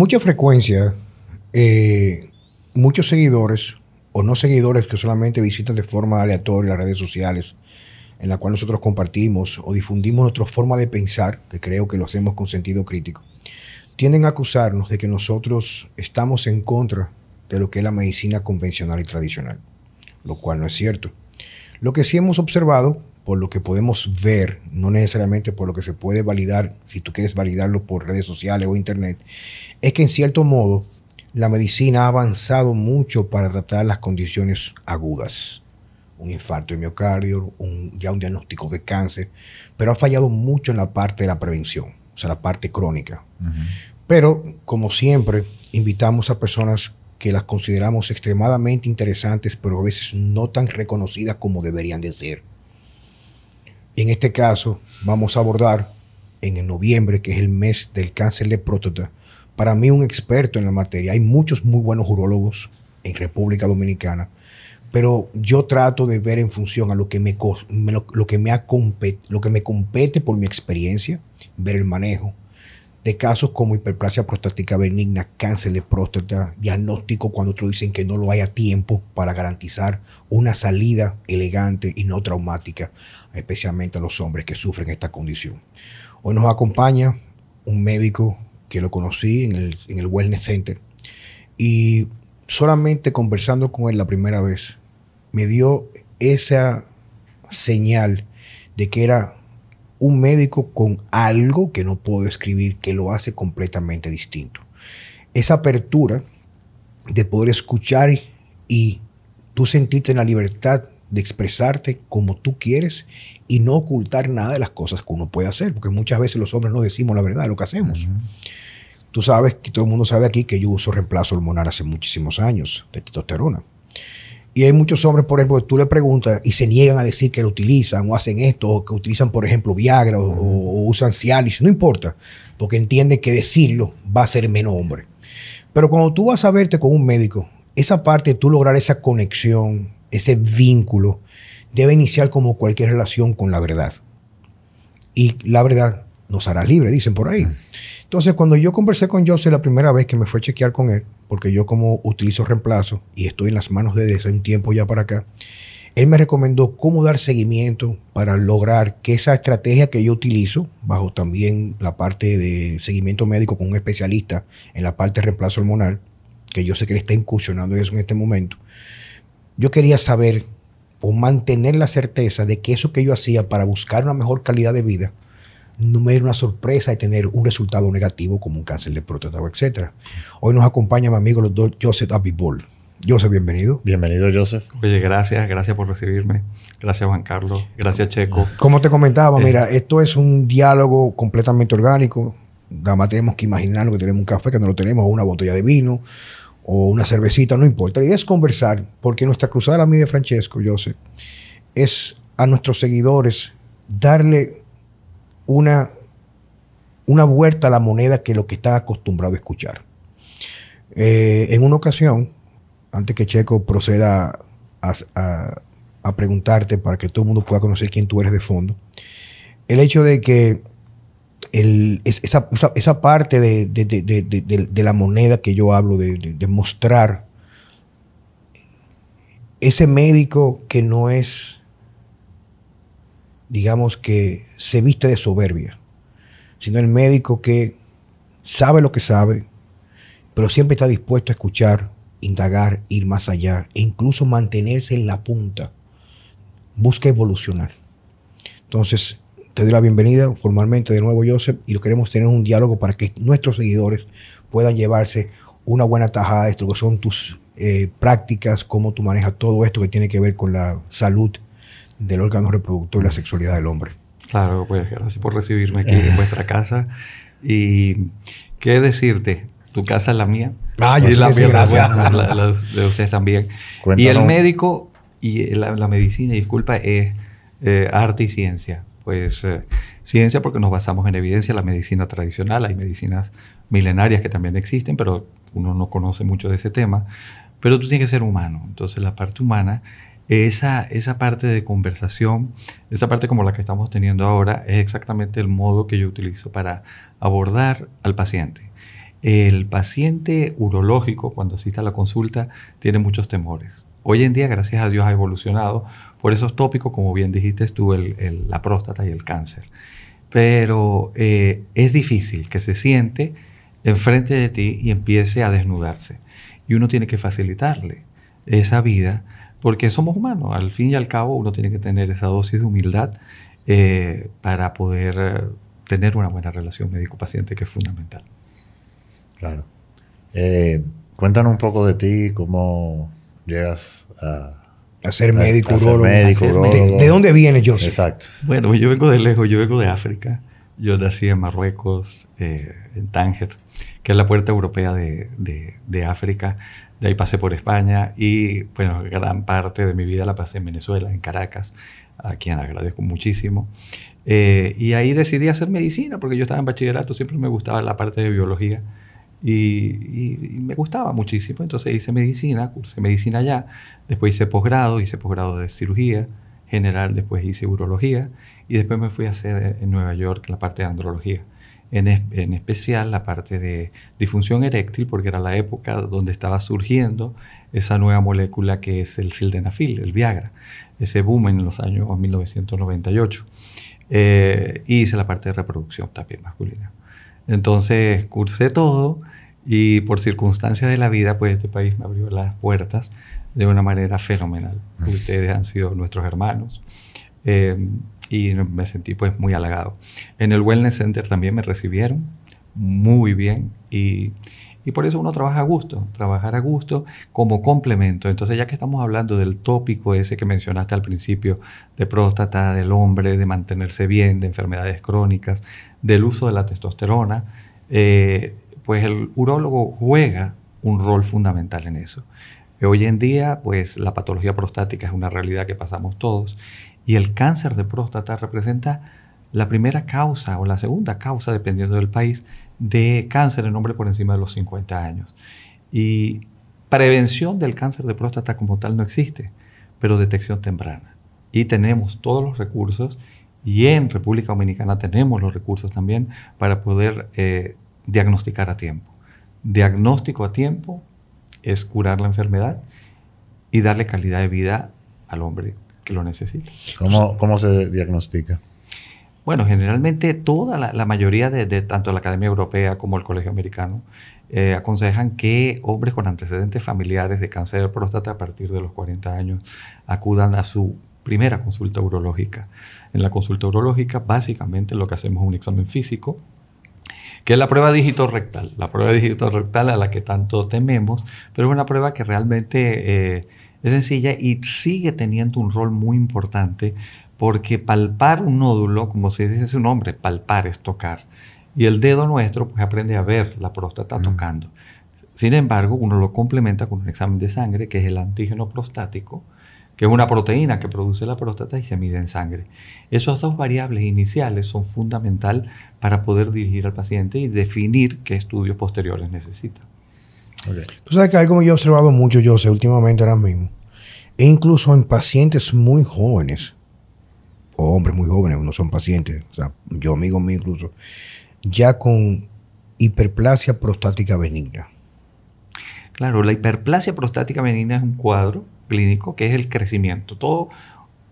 mucha frecuencia, eh, muchos seguidores o no seguidores que solamente visitan de forma aleatoria las redes sociales en la cual nosotros compartimos o difundimos nuestra forma de pensar, que creo que lo hacemos con sentido crítico, tienden a acusarnos de que nosotros estamos en contra de lo que es la medicina convencional y tradicional, lo cual no es cierto. Lo que sí hemos observado, por lo que podemos ver, no necesariamente por lo que se puede validar, si tú quieres validarlo por redes sociales o internet, es que en cierto modo la medicina ha avanzado mucho para tratar las condiciones agudas un infarto de miocardio, un, ya un diagnóstico de cáncer, pero ha fallado mucho en la parte de la prevención, o sea, la parte crónica. Pero, como siempre, invitamos a personas que las consideramos extremadamente interesantes, pero a veces no tan reconocidas como deberían de ser. En este caso, vamos a abordar en el noviembre, que es el mes del cáncer de próstata, para mí un experto en la materia. Hay muchos muy buenos urólogos en República Dominicana pero yo trato de ver en función a lo que me, lo, que me, lo que me compete por mi experiencia, ver el manejo de casos como hiperplasia prostática benigna, cáncer de próstata, diagnóstico cuando otros dicen que no lo hay a tiempo para garantizar una salida elegante y no traumática, especialmente a los hombres que sufren esta condición. Hoy nos acompaña un médico que lo conocí en el, en el Wellness Center y solamente conversando con él la primera vez, me dio esa señal de que era un médico con algo que no puedo escribir que lo hace completamente distinto. Esa apertura de poder escuchar y tú sentirte en la libertad de expresarte como tú quieres y no ocultar nada de las cosas que uno puede hacer, porque muchas veces los hombres no decimos la verdad de lo que hacemos. Tú sabes que todo el mundo sabe aquí que yo uso reemplazo hormonal hace muchísimos años de testosterona. Y hay muchos hombres, por ejemplo, que tú le preguntas y se niegan a decir que lo utilizan o hacen esto, o que utilizan, por ejemplo, Viagra o, usan Cialis, no importa, porque entienden que decirlo va a ser menos hombre. Pero cuando tú vas a verte con un médico, esa parte de tú lograr esa conexión, ese vínculo, debe iniciar como cualquier relación con la verdad. Y la verdad nos hará libre, dicen por ahí. Entonces, cuando yo conversé con José la primera vez que me fue a chequear con él, porque yo como utilizo reemplazo y estoy en las manos de desde un tiempo ya para acá, él me recomendó cómo dar seguimiento para lograr que esa estrategia que yo utilizo, bajo también la parte de seguimiento médico con un especialista en la parte de reemplazo hormonal, que yo sé que él está incursionando en eso en este momento, yo quería saber o mantener la certeza de que eso que yo hacía para buscar una mejor calidad de vida, no me era una sorpresa de tener un resultado negativo como un cáncer de próstata, etc. Hoy nos acompaña mi amigo el doctor Joseph Abibol. Joseph, bienvenido. Bienvenido, Joseph. Oye, gracias, gracias por recibirme. Gracias, Juan Carlos. Gracias, Checo. Como te comentaba, eh. mira, esto es un diálogo completamente orgánico. Nada más tenemos que imaginarnos que tenemos un café, que no lo tenemos, o una botella de vino, o una cervecita, no importa. La idea es conversar, porque nuestra cruzada de la de Francesco, Joseph, es a nuestros seguidores darle una, una vuelta a la moneda que lo que está acostumbrado a escuchar. Eh, en una ocasión, antes que Checo proceda a, preguntarte para que todo el mundo pueda conocer quién tú eres de fondo, el hecho de que esa, parte de, de, la moneda que yo hablo, de, mostrar ese médico que no es digamos que se viste de soberbia, sino el médico que sabe lo que sabe, pero siempre está dispuesto a escuchar, indagar, ir más allá e incluso mantenerse en la punta. Busca evolucionar. Entonces, te doy la bienvenida formalmente de nuevo, Joseph, y lo queremos tener un diálogo para que nuestros seguidores puedan llevarse una buena tajada de esto, que son tus eh, prácticas, cómo tú manejas todo esto que tiene que ver con la salud del órgano reproductor y la sexualidad del hombre. Claro, pues gracias por recibirme aquí en vuestra casa. Y qué decirte, tu casa es la mía. Ah, yo y la mía, gracias. la, de ustedes también. Y el médico y la, medicina, disculpa, es eh, arte y ciencia. Pues eh, ciencia porque nos basamos en evidencia, la medicina tradicional, hay medicinas milenarias que también existen, pero uno no conoce mucho de ese tema. Pero tú tienes que ser humano. Entonces la parte humana esa, esa parte de conversación, esa parte como la que estamos teniendo ahora, es exactamente el modo que yo utilizo para abordar al paciente. el paciente urológico, cuando asiste a la consulta, tiene muchos temores. Hoy en día, gracias a Dios, ha evolucionado por esos tópicos, como bien dijiste tú, la próstata y el cáncer. Pero eh, es difícil que se siente enfrente de ti y empiece a desnudarse. Y uno tiene que facilitarle esa vida, porque somos humanos. Al fin y al cabo, uno tiene que tener esa dosis de humildad eh, para poder eh, tener una buena relación médico-paciente, que es fundamental. Claro. cuéntanos un poco de ti, cómo llegas a, a ser médico, ¿De, dónde vienes, Joseph? Exacto. Bueno, yo vengo de lejos, yo vengo de África. Yo nací en Marruecos, eh, en Tánger, que es la puerta europea de, de, África. De ahí pasé por España y, bueno, gran parte de mi vida la pasé en Venezuela, en Caracas, a quien agradezco muchísimo. Eh, y ahí decidí hacer medicina, porque yo estaba en bachillerato, siempre me gustaba la parte de biología. Y, me gustaba muchísimo. Entonces hice medicina, cursé medicina allá, después hice posgrado, hice posgrado de cirugía general, después hice urología y después me fui a hacer en Nueva York la parte de andrología. En, en, especial la parte de disfunción eréctil, porque era la época donde estaba surgiendo esa nueva molécula que es el sildenafil, el Viagra, ese boom en los años 1998. Eh, y hice la parte de reproducción también masculina. Entonces cursé todo y por circunstancias de la vida, pues este país me abrió las puertas de una manera fenomenal. Ustedes han sido nuestros hermanos eh, y me sentí pues muy halagado. En el Wellness Center también me recibieron muy bien y, y por eso uno trabaja a gusto, trabajar a gusto como complemento. Entonces ya que estamos hablando del tópico ese que mencionaste al principio, de próstata, del hombre, de mantenerse bien, de enfermedades crónicas, del uso de la testosterona, eh, pues el urólogo juega un rol fundamental en eso. Hoy en día, pues la patología prostática es una realidad que pasamos todos y el cáncer de próstata representa la primera causa o la segunda causa, dependiendo del país, de cáncer en hombre por encima de los 50 años. Y prevención del cáncer de próstata como tal no existe, pero detección temprana. Y tenemos todos los recursos y en República Dominicana tenemos los recursos también para poder eh, diagnosticar a tiempo. Diagnóstico a tiempo es curar la enfermedad y darle calidad de vida al hombre que lo necesita. ¿Cómo, cómo se diagnostica? Bueno, generalmente toda la, mayoría de, tanto la Academia Europea como el Colegio Americano eh, aconsejan que hombres con antecedentes familiares de cáncer de próstata a partir de los 40 años acudan a su primera consulta urológica. En la consulta urológica básicamente lo que hacemos es un examen físico que es la prueba dígito rectal, la prueba dígito rectal a la que tanto tememos, pero es una prueba que realmente eh, es sencilla y sigue teniendo un rol muy importante porque palpar un nódulo, como se dice su nombre, palpar es tocar, y el dedo nuestro pues aprende a ver la próstata mm. tocando. Sin embargo, uno lo complementa con un examen de sangre que es el antígeno prostático, que es una proteína que produce la próstata y se mide en sangre. Esas dos variables iniciales son fundamental para poder dirigir al paciente y definir qué estudios posteriores necesita. Tú sabes que algo que yo he observado mucho, yo sé, últimamente ahora mismo, e incluso en pacientes muy jóvenes, o hombres muy jóvenes, no son pacientes, o sea, yo amigo mío incluso, ya con hiperplasia prostática benigna. Claro, la hiperplasia prostática benigna es un cuadro clínico, que es el crecimiento. Todo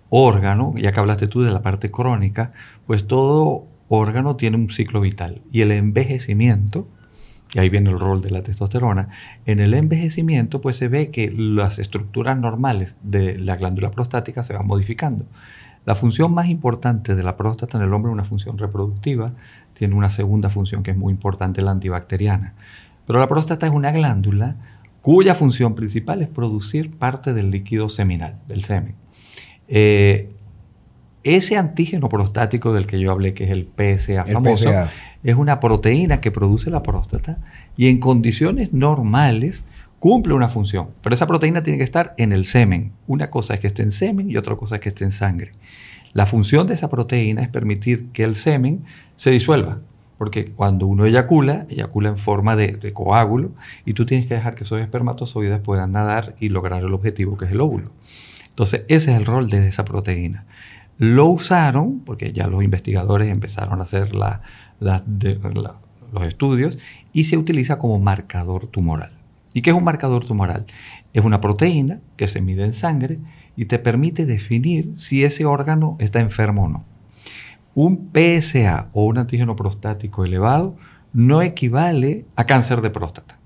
órgano, ya que hablaste tú de la parte crónica, pues todo órgano tiene un ciclo vital. Y el envejecimiento, y ahí viene el rol de la testosterona, en el envejecimiento pues se ve que las estructuras normales de la glándula prostática se van modificando. La función más importante de la próstata en el hombre es una función reproductiva, tiene una segunda función que es muy importante, la antibacteriana. Pero la próstata es una glándula cuya función principal es producir parte del líquido seminal, del semen. Eh, ese antígeno prostático del que yo hablé, que es el PSA famoso, es una proteína que produce la próstata y en condiciones normales cumple una función. Pero esa proteína tiene que estar en el semen. Una cosa es que esté en semen y otra cosa es que esté en sangre. La función de esa proteína es permitir que el semen se disuelva, porque cuando uno eyacula, eyacula en forma de, coágulo y tú tienes que dejar que esos espermatozoides puedan nadar y lograr el objetivo que es el óvulo. Entonces, ese es el rol de esa proteína. Lo usaron, porque ya los investigadores empezaron a hacer la, los estudios y se utiliza como marcador tumoral. ¿Y qué es un marcador tumoral? Es una proteína que se mide en sangre y te permite definir si ese órgano está enfermo o no. Un PSA o un antígeno prostático elevado no equivale a cáncer de próstata.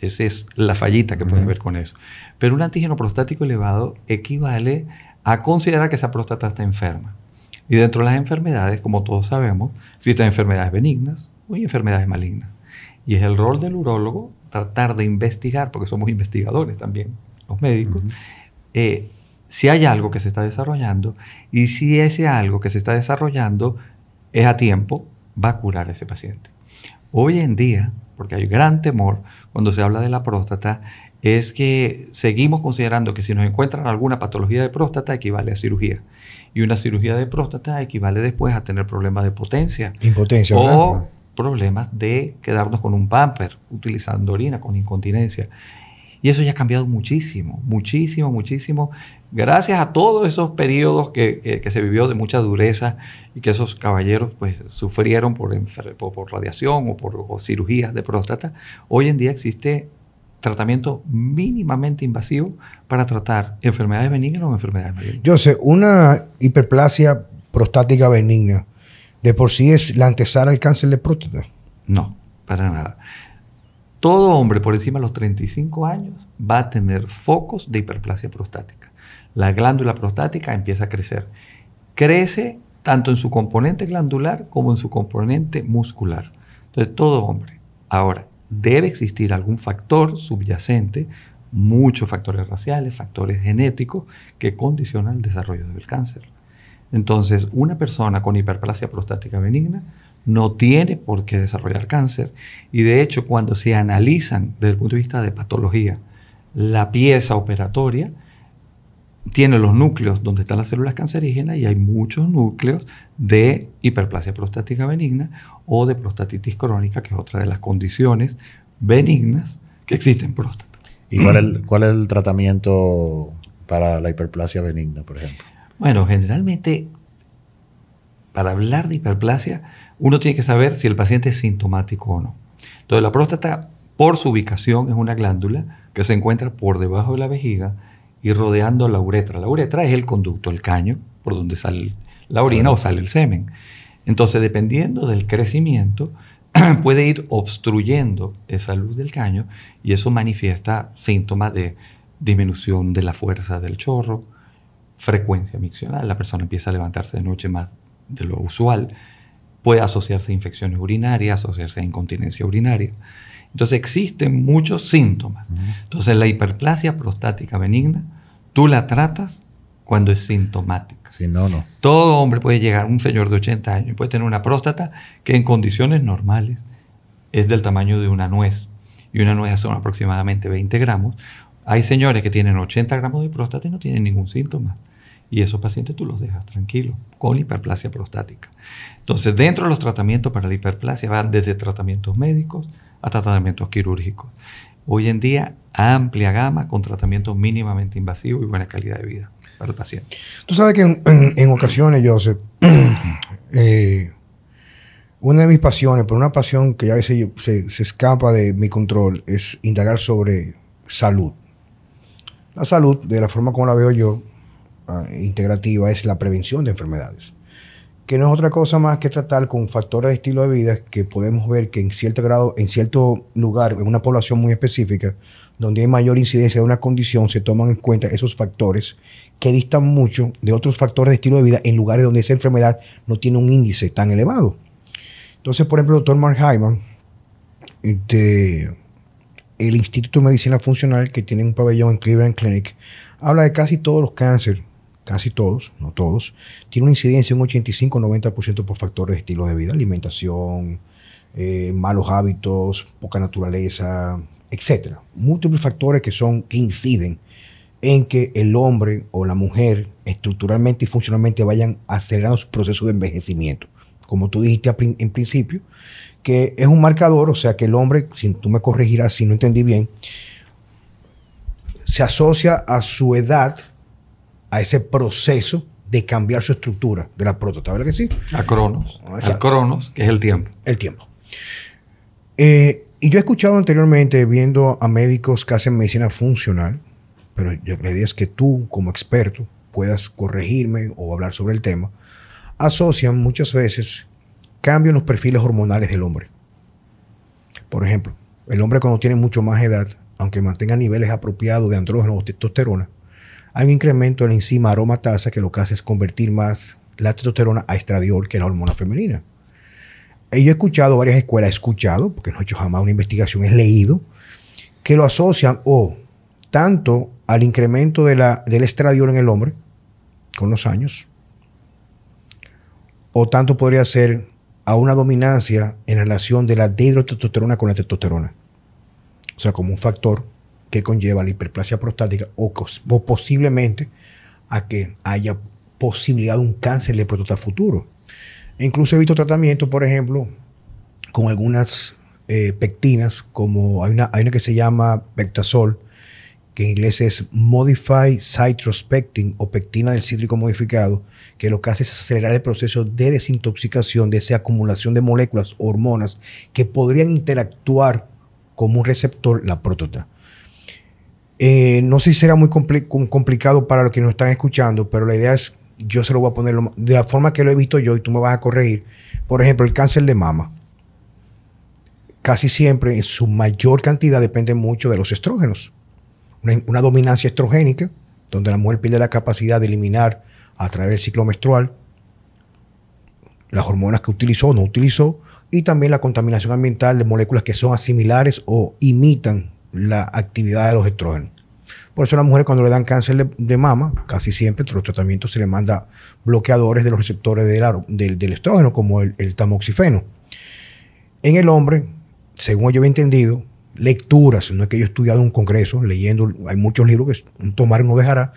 Esa es la fallita que puede haber con eso. Pero un antígeno prostático elevado equivale a considerar que esa próstata está enferma. Y dentro de las enfermedades, como todos sabemos, existen enfermedades benignas o enfermedades malignas. Y es el rol del urólogo tratar de investigar, porque somos investigadores también, los médicos, eh, si hay algo que se está desarrollando y si ese algo que se está desarrollando es a tiempo, va a curar a ese paciente. Hoy en día, porque hay gran temor cuando se habla de la próstata, es que seguimos considerando que si nos encuentran alguna patología de próstata equivale a cirugía. Y una cirugía de próstata equivale después a tener problemas de potencia. Impotencia. O problemas de quedarnos con un pamper, utilizando orina, con incontinencia. Y eso ya ha cambiado muchísimo, muchísimo, muchísimo. Gracias a todos esos periodos que, se vivió de mucha dureza y que esos caballeros pues, sufrieron por, por, radiación o por cirugías de próstata, hoy en día existe tratamiento mínimamente invasivo para tratar enfermedades benignas o enfermedades malignas. Yo sé, una hiperplasia prostática benigna de por sí es la antesala al cáncer de próstata. No, para nada. Todo hombre por encima de los 35 años va a tener focos de hiperplasia prostática. La glándula prostática empieza a crecer. Crece tanto en su componente glandular como en su componente muscular. Entonces, todo hombre. Ahora, debe existir algún factor subyacente, muchos factores raciales, factores genéticos, que condicionan el desarrollo del cáncer. Entonces, una persona con hiperplasia prostática benigna no tiene por qué desarrollar cáncer y de hecho cuando se analizan desde el punto de vista de patología la pieza operatoria, tiene los núcleos donde están las células cancerígenas y hay muchos núcleos de hiperplasia prostática benigna o de prostatitis crónica, que es otra de las condiciones benignas que existen en próstata. ¿Y cuál cuál es el tratamiento para la hiperplasia benigna, por ejemplo? Bueno, generalmente, para hablar de hiperplasia, uno tiene que saber si el paciente es sintomático o no. Entonces, la próstata, por su ubicación, es una glándula que se encuentra por debajo de la vejiga y rodeando la uretra. La uretra es el conducto, el caño, por donde sale la orina o sale el semen. Entonces, dependiendo del crecimiento, puede ir obstruyendo esa luz del caño y eso manifiesta síntomas de disminución de la fuerza del chorro, frecuencia miccional, la persona empieza a levantarse de noche más de lo usual, puede asociarse a infecciones urinarias, asociarse a incontinencia urinaria. Entonces existen muchos síntomas. Entonces la hiperplasia prostática benigna, tú la tratas cuando es sintomática. Si no, no. Todo hombre puede llegar, un señor de 80 años, puede tener una próstata que en condiciones normales es del tamaño de una nuez. Y una nuez son aproximadamente 20 gramos. Hay señores que tienen 80 gramos de próstata y no tienen ningún síntoma. Y esos pacientes tú los dejas tranquilos con hiperplasia prostática. Entonces, dentro de los tratamientos para la hiperplasia van desde tratamientos médicos hasta tratamientos quirúrgicos. Hoy en día, amplia gama con tratamientos mínimamente invasivos y buena calidad de vida para el paciente. Tú sabes que en, ocasiones, Joseph, eh, una de mis pasiones, pero una pasión que a veces se, se escapa de mi control, es indagar sobre salud. La salud, de la forma como la veo yo, Ah, integrativa es la prevención de enfermedades, que no es otra cosa más que tratar con factores de estilo de vida que podemos ver que en cierto grado, en cierto lugar, en una población muy específica, donde hay mayor incidencia de una condición, se toman en cuenta esos factores que distan mucho de otros factores de estilo de vida en lugares donde esa enfermedad no tiene un índice tan elevado. Entonces, por ejemplo, el doctor Mark Hyman, de el Instituto de Medicina Funcional, que tiene un pabellón en Cleveland Clinic, habla de casi todos los cánceres casi todos, no todos, tiene una incidencia de un 85-90% por factores de estilo de vida, alimentación, eh, malos hábitos, poca naturaleza, etc. Múltiples factores que, son, que inciden en que el hombre o la mujer estructuralmente y funcionalmente vayan acelerando su proceso de envejecimiento. Como tú dijiste en principio, que es un marcador, o sea que el hombre, si tú me corregirás si no entendí bien, se asocia a su edad a ese proceso de cambiar su estructura de la próstata, ¿verdad que sí? A Cronos. A Cronos, que es el tiempo. El tiempo. Eh, y yo he escuchado anteriormente, viendo a médicos que hacen medicina funcional, pero yo, la idea es que tú, como experto, puedas corregirme o hablar sobre el tema, asocian muchas veces cambios en los perfiles hormonales del hombre. Por ejemplo, el hombre cuando tiene mucho más edad, aunque mantenga niveles apropiados de andrógeno o testosterona, hay un incremento en la enzima aromatasa que lo que hace es convertir más la testosterona a estradiol, que es la hormona femenina. Y yo he escuchado, varias escuelas he escuchado, porque no he hecho jamás una investigación, he leído, que lo asocian o tanto al incremento de la, del estradiol en el hombre con los años, o tanto podría ser a una dominancia en relación de la dihidrotestosterona con la testosterona. O sea, como un factor que conlleva la hiperplasia prostática o, posiblemente a que haya posibilidad de un cáncer de próstata futuro. Incluso he visto tratamientos, por ejemplo, con algunas eh, pectinas, como hay una, que se llama Pectasol, que en inglés es Modified Citrospectin o pectina del cítrico modificado, que lo que hace es acelerar el proceso de desintoxicación de esa acumulación de moléculas, hormonas, que podrían interactuar como un receptor, la próstata. Eh, no sé si será muy complicado para los que nos están escuchando, pero la idea es, yo se lo voy a poner de la forma que lo he visto yo y tú me vas a corregir. Por ejemplo, el cáncer de mama. Casi siempre en su mayor cantidad depende mucho de los estrógenos. Una, dominancia estrogénica, donde la mujer pierde la capacidad de eliminar a través del ciclo menstrual las hormonas que utilizó o no utilizó, y también la contaminación ambiental de moléculas que son asimilares o imitan la actividad de los estrógenos. Por eso las mujeres cuando le dan cáncer de, mama, casi siempre entre los tratamientos se le manda bloqueadores de los receptores del, del, estrógeno, como el, tamoxifeno. En el hombre, según yo he entendido, lecturas, no es que yo he estudiado en un congreso, leyendo, hay muchos libros que tomar no dejará,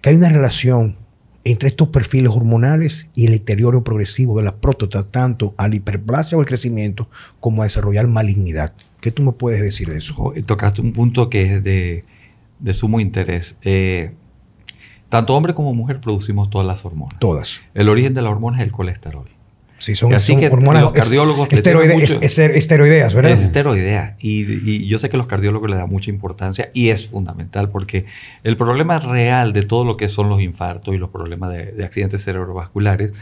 que hay una relación entre estos perfiles hormonales y el deterioro progresivo de la próstata, tanto a la hiperplasia o al crecimiento, como a desarrollar malignidad. ¿Qué tú me puedes decir de eso? Tocaste un punto que es de, sumo interés. Eh, tanto hombre como mujer producimos todas las hormonas. Todas. El origen de la hormona es el colesterol. Sí, son, así que hormonas los cardiólogos esteroideas, ¿verdad? Es esteroidea. Y, yo sé que los cardiólogos le dan mucha importancia y es fundamental porque el problema real de todo lo que son los infartos y los problemas de, de accidentes cerebrovasculares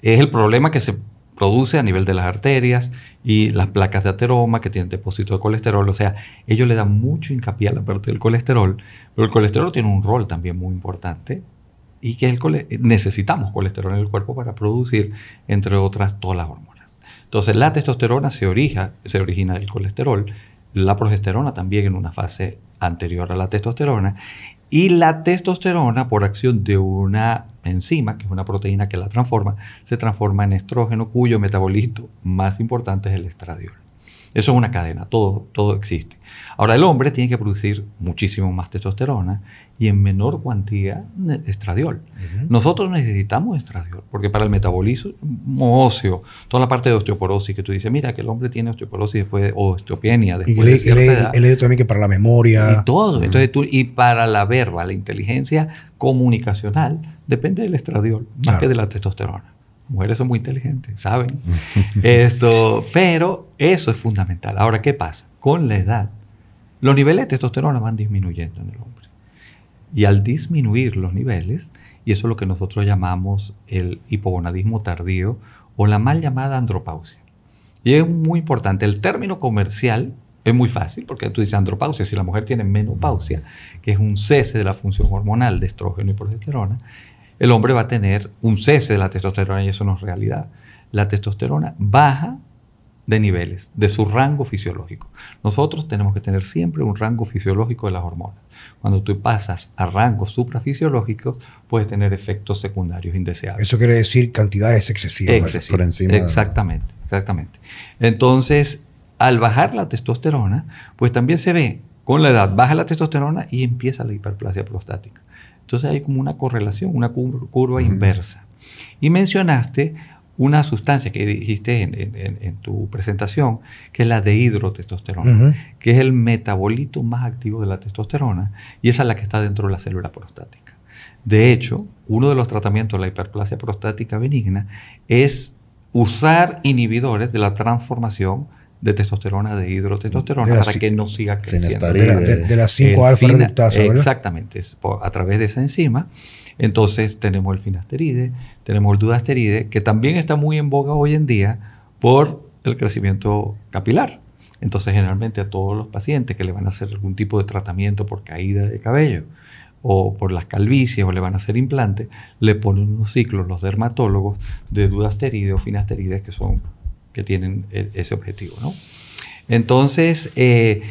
es el problema que se produce a nivel de las arterias y las placas de ateroma que tienen depósito de colesterol. O sea, ellos le dan mucho hincapié a la parte del colesterol, pero el colesterol tiene un rol también muy importante y que el necesitamos colesterol en el cuerpo para producir, entre otras, todas las hormonas. Entonces, la testosterona se, orija, se origina del colesterol, la progesterona también en una fase anterior a la testosterona, y la testosterona, por acción de una enzima, que es una proteína que la transforma, se transforma en estrógeno, cuyo metabolito más importante es el estradiol. Eso es una cadena, todo, todo existe. Ahora, el hombre tiene que producir muchísimo más testosterona y en menor cuantía estradiol. Nosotros necesitamos estradiol, porque para el metabolismo óseo, toda la parte de osteoporosis que tú dices, mira que el hombre tiene osteoporosis después de, o osteopenia después de cierta edad. He leído también que para la memoria. Y todo. Entonces tú, y para la verba, la inteligencia comunicacional, depende del estradiol, más que de la testosterona. Mujeres son muy inteligentes, saben. Esto, pero eso es fundamental. Ahora, ¿qué pasa? Con la edad, los niveles de testosterona van disminuyendo en el hombre. Y al disminuir los niveles, y eso es lo que nosotros llamamos el hipogonadismo tardío o la mal llamada andropausia. Y es muy importante, el término comercial es muy fácil porque tú dices andropausia, si la mujer tiene menopausia, que es un cese de la función hormonal de estrógeno y progesterona, el hombre va a tener un cese de la testosterona y eso no es realidad. La testosterona baja de niveles, de su rango fisiológico. Nosotros tenemos que tener siempre un rango fisiológico de las hormonas. Cuando tú pasas a rangos suprafisiológicos, puedes tener efectos secundarios indeseables. Eso quiere decir cantidades excesivas por encima. Exactamente, exactamente. Entonces, al bajar la testosterona, pues también se ve con la edad, baja la testosterona y empieza la hiperplasia prostática. Entonces hay como una correlación, una curva inversa. Y mencionaste una sustancia que dijiste en, tu presentación, que es la dehidrotestosterona, que es el metabolito más activo de la testosterona y esa es la que está dentro de la célula prostática. De hecho, uno de los tratamientos de la hiperplasia prostática benigna es usar inhibidores de la transformación de testosterona, de hidrotestosterona, para que no siga creciendo. De, las 5 alfa reductasa, Exactamente, a través de esa enzima. Entonces tenemos el finasteride, tenemos el dudasteride, que también está muy en boga hoy en día por el crecimiento capilar. Entonces generalmente a todos los pacientes que le van a hacer algún tipo de tratamiento por caída de cabello, o por las calvicias o le van a hacer implante, le ponen unos ciclos los dermatólogos de dudasteride o finasterides que son que tienen e, ese objetivo, ¿no? Entonces, eh,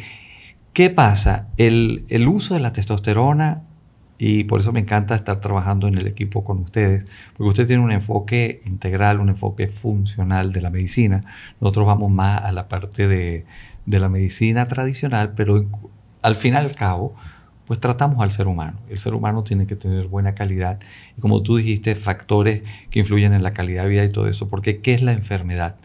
¿qué pasa? El, uso de la testosterona, y por eso me encanta estar trabajando en el equipo con ustedes, porque usted tiene un enfoque integral, un enfoque funcional de la medicina. Nosotros vamos más a la parte de, la medicina tradicional, pero al fin y al cabo, pues tratamos al ser humano. El ser humano tiene que tener buena calidad. Y como tú dijiste, factores que influyen en la calidad de vida y todo eso. Porque ¿qué es la enfermedad?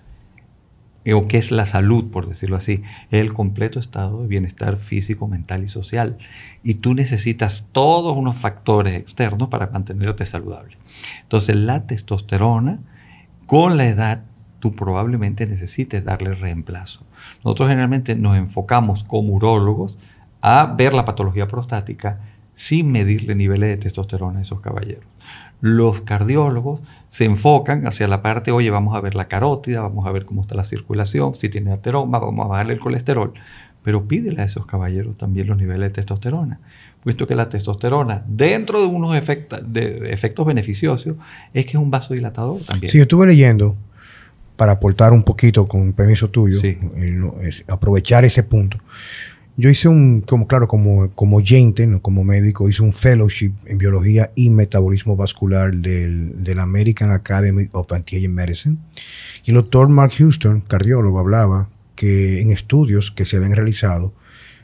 O qué es la salud, por decirlo así, es el completo estado de bienestar físico, mental y social. Y tú necesitas todos unos factores externos para mantenerte saludable. Entonces, la testosterona, con la edad, tú probablemente necesites darle reemplazo. Nosotros generalmente nos enfocamos como urólogos a ver la patología prostática sin medirle niveles de testosterona a esos caballeros. Los cardiólogos se enfocan hacia la parte, oye, vamos a ver la carótida, vamos a ver cómo está la circulación, si tiene ateroma, vamos a bajarle el colesterol, pero pídele a esos caballeros también los niveles de testosterona, puesto que la testosterona, dentro de unos efectos, de efectos beneficiosos, es que es un vasodilatador también. Sí, yo estuve leyendo, para aportar un poquito, con permiso tuyo, aprovechar ese punto. Yo hice un, como claro, como, como no como médico, hice un fellowship en biología y metabolismo vascular del, del American Academy of Anti-Aging Medicine. Y el doctor Mark Houston, cardiólogo, hablaba que en estudios que se habían realizado,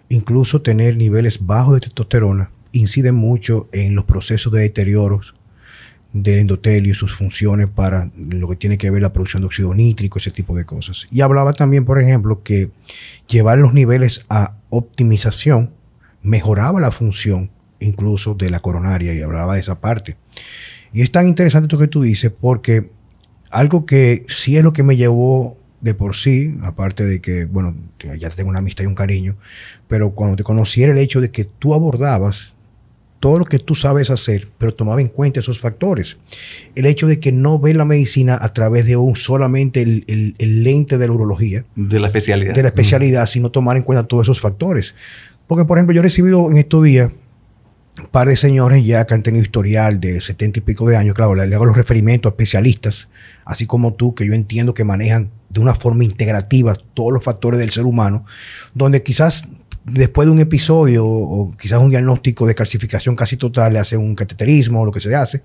incluso tener niveles bajos de testosterona incide mucho en los procesos de deterioro del endotelio y sus funciones para lo que tiene que ver la producción de óxido nítrico, ese tipo de cosas. Y hablaba también, por ejemplo, que llevar los niveles a optimización mejoraba la función incluso de la coronaria y hablaba de esa parte. Y es tan interesante esto que tú dices porque algo que sí es lo que me llevó de por sí, aparte de que, bueno, ya tengo una amistad y un cariño, pero cuando te conocí era el hecho de que tú abordabas todo lo que tú sabes hacer, pero tomaba en cuenta esos factores. El hecho de que no ve la medicina a través de un solamente el, lente de la urología. De la especialidad. De la especialidad, sino tomar en cuenta todos esos factores. Porque, por ejemplo, yo he recibido en estos días un par de señores ya que han tenido historial de setenta y pico de años. Claro, le hago los referimientos a especialistas, así como tú, que yo entiendo que manejan de una forma integrativa todos los factores del ser humano, donde quizás después de un episodio o quizás un diagnóstico de calcificación casi total, le hacen un cateterismo o lo que se hace,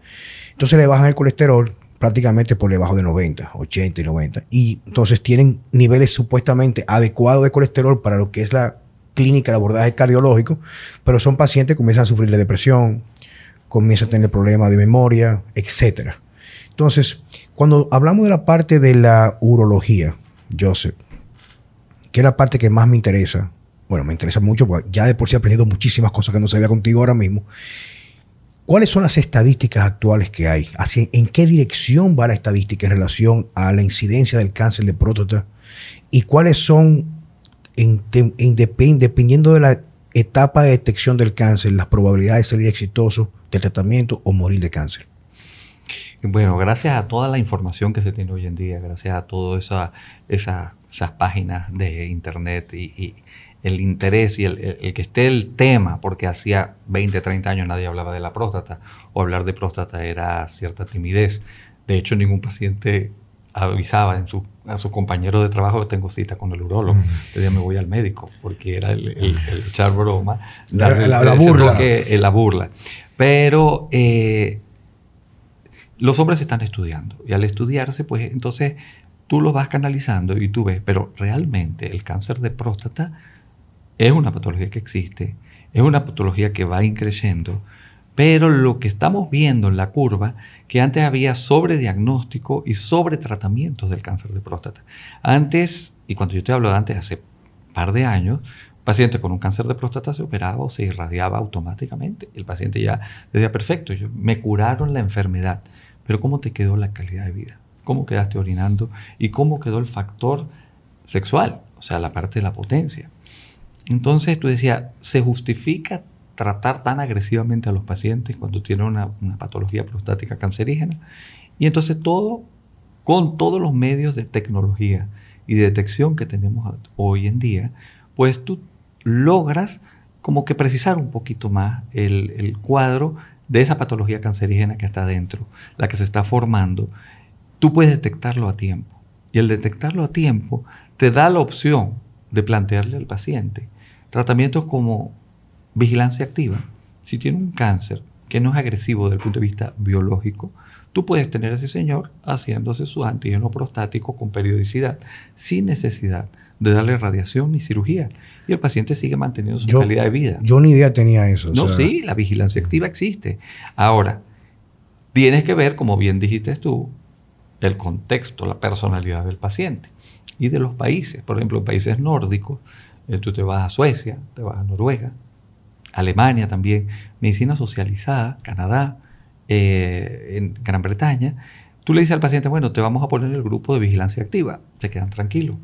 entonces le bajan el colesterol prácticamente por debajo de 90, 80 y 90. Y entonces tienen niveles supuestamente adecuados de colesterol para lo que es la clínica de abordaje cardiológico, pero son pacientes que comienzan a sufrir de depresión, comienzan a tener problemas de memoria, etc. Entonces, cuando hablamos de la parte de la urología, Joseph, que es la parte que más me interesa, bueno, me interesa mucho, ya de por sí he aprendido muchísimas cosas que no sabía contigo ahora mismo. ¿Cuáles son las estadísticas actuales que hay? ¿En qué dirección va la estadística en relación a la incidencia del cáncer de próstata? ¿Y cuáles son, dependiendo de la etapa de detección del cáncer, las probabilidades de salir exitoso del tratamiento o morir de cáncer? Bueno, gracias a toda la información que se tiene hoy en día, gracias a todas esa, esas páginas de internet y el interés y el, que esté el tema, porque hacía 20, 30 años nadie hablaba de la próstata, o hablar de próstata era cierta timidez. De hecho, ningún paciente avisaba en su, a su compañero de trabajo que tengo cita con el urólogo. Uh me voy al médico, porque era el, echar broma, la, la, burla. Que, la burla. Pero eh, los hombres están estudiando, y al estudiarse, pues entonces tú lo vas canalizando y tú ves, pero realmente el cáncer de próstata es una patología que existe, es una patología que va increciendo, pero lo que estamos viendo en la curva, que antes había sobrediagnóstico y sobretratamientos del cáncer de próstata. Antes, y cuando yo te hablo de antes, hace par de años, paciente con un cáncer de próstata se operaba o se irradiaba automáticamente. El paciente ya decía, perfecto, me curaron la enfermedad, pero ¿cómo te quedó la calidad de vida? ¿Cómo quedaste orinando? ¿Y cómo quedó el factor sexual? sea, la parte de la potencia. Entonces tú decías, ¿se justifica tratar tan agresivamente a los pacientes cuando tienen una, patología prostática cancerígena? Y entonces todo, con todos los medios de tecnología y de detección que tenemos hoy en día, pues tú logras como que precisar un poquito más el cuadro de esa patología cancerígena que está dentro, la que se está formando. Tú puedes detectarlo a tiempo. Y el detectarlo a tiempo te da la opción de plantearle al paciente tratamientos como vigilancia activa. Si tiene un cáncer que no es agresivo desde el punto de vista biológico, tú puedes tener a ese señor haciéndose su antígeno prostático con periodicidad, sin necesidad de darle radiación ni cirugía. Y el paciente sigue manteniendo su calidad de vida. Yo ni idea tenía eso. No, sí, la vigilancia activa existe. Ahora, tienes que ver, como bien dijiste tú, el contexto, la personalidad del paciente y de los países. Por ejemplo, en países nórdicos, tú te vas a Suecia, te vas a Noruega, Alemania también, medicina socializada, Canadá, eh, en Gran Bretaña, tú le dices al paciente, bueno, te vamos a poner en el grupo de vigilancia activa, se quedan tranquilos.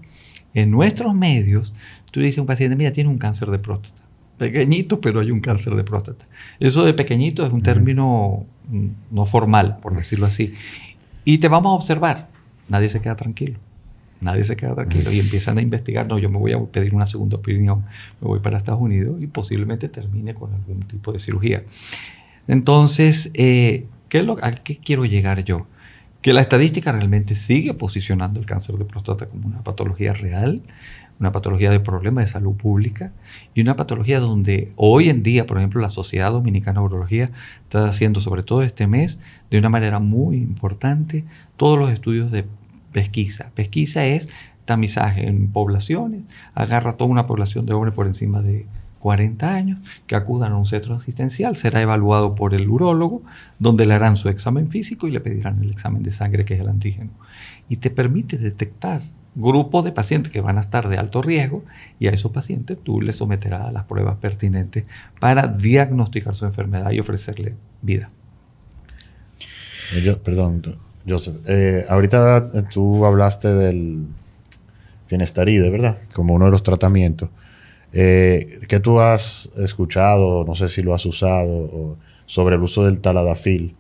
En nuestros medios, tú le dices a un paciente, mira, tiene un cáncer de próstata. Pequeñito, pero hay un cáncer de próstata. Eso de pequeñito es un término mm, no formal, por decirlo así. Y te vamos a observar. Nadie se queda tranquilo. Nadie se queda tranquilo y empiezan a investigar. No, yo me voy a pedir una segunda opinión. Me voy para Estados Unidos y posiblemente termine con algún tipo de cirugía. Entonces, eh, ¿qué lo, ¿a qué quiero llegar yo? Que la estadística realmente sigue posicionando el cáncer de próstata como una patología real, una patología de problema de salud pública y una patología donde hoy en día, por ejemplo, la Sociedad Dominicana de Urología está haciendo, sobre todo este mes, de una manera muy importante, todos los estudios de pesquisa. Pesquisa es tamizaje en poblaciones, agarra toda una población de hombres por encima de 40 años que acudan a un centro asistencial, será evaluado por el urólogo, donde le harán su examen físico y le pedirán el examen de sangre, que es el antígeno. Y te permite detectar grupos de pacientes que van a estar de alto riesgo y a esos pacientes tú les someterás a las pruebas pertinentes para diagnosticar su enfermedad y ofrecerle vida. Perdón, Joseph. Eh, ahorita tú hablaste del finestaride, ¿verdad? Como uno de los tratamientos. Eh, ¿Qué tú has escuchado, no sé si lo has usado, sobre el uso del taladafil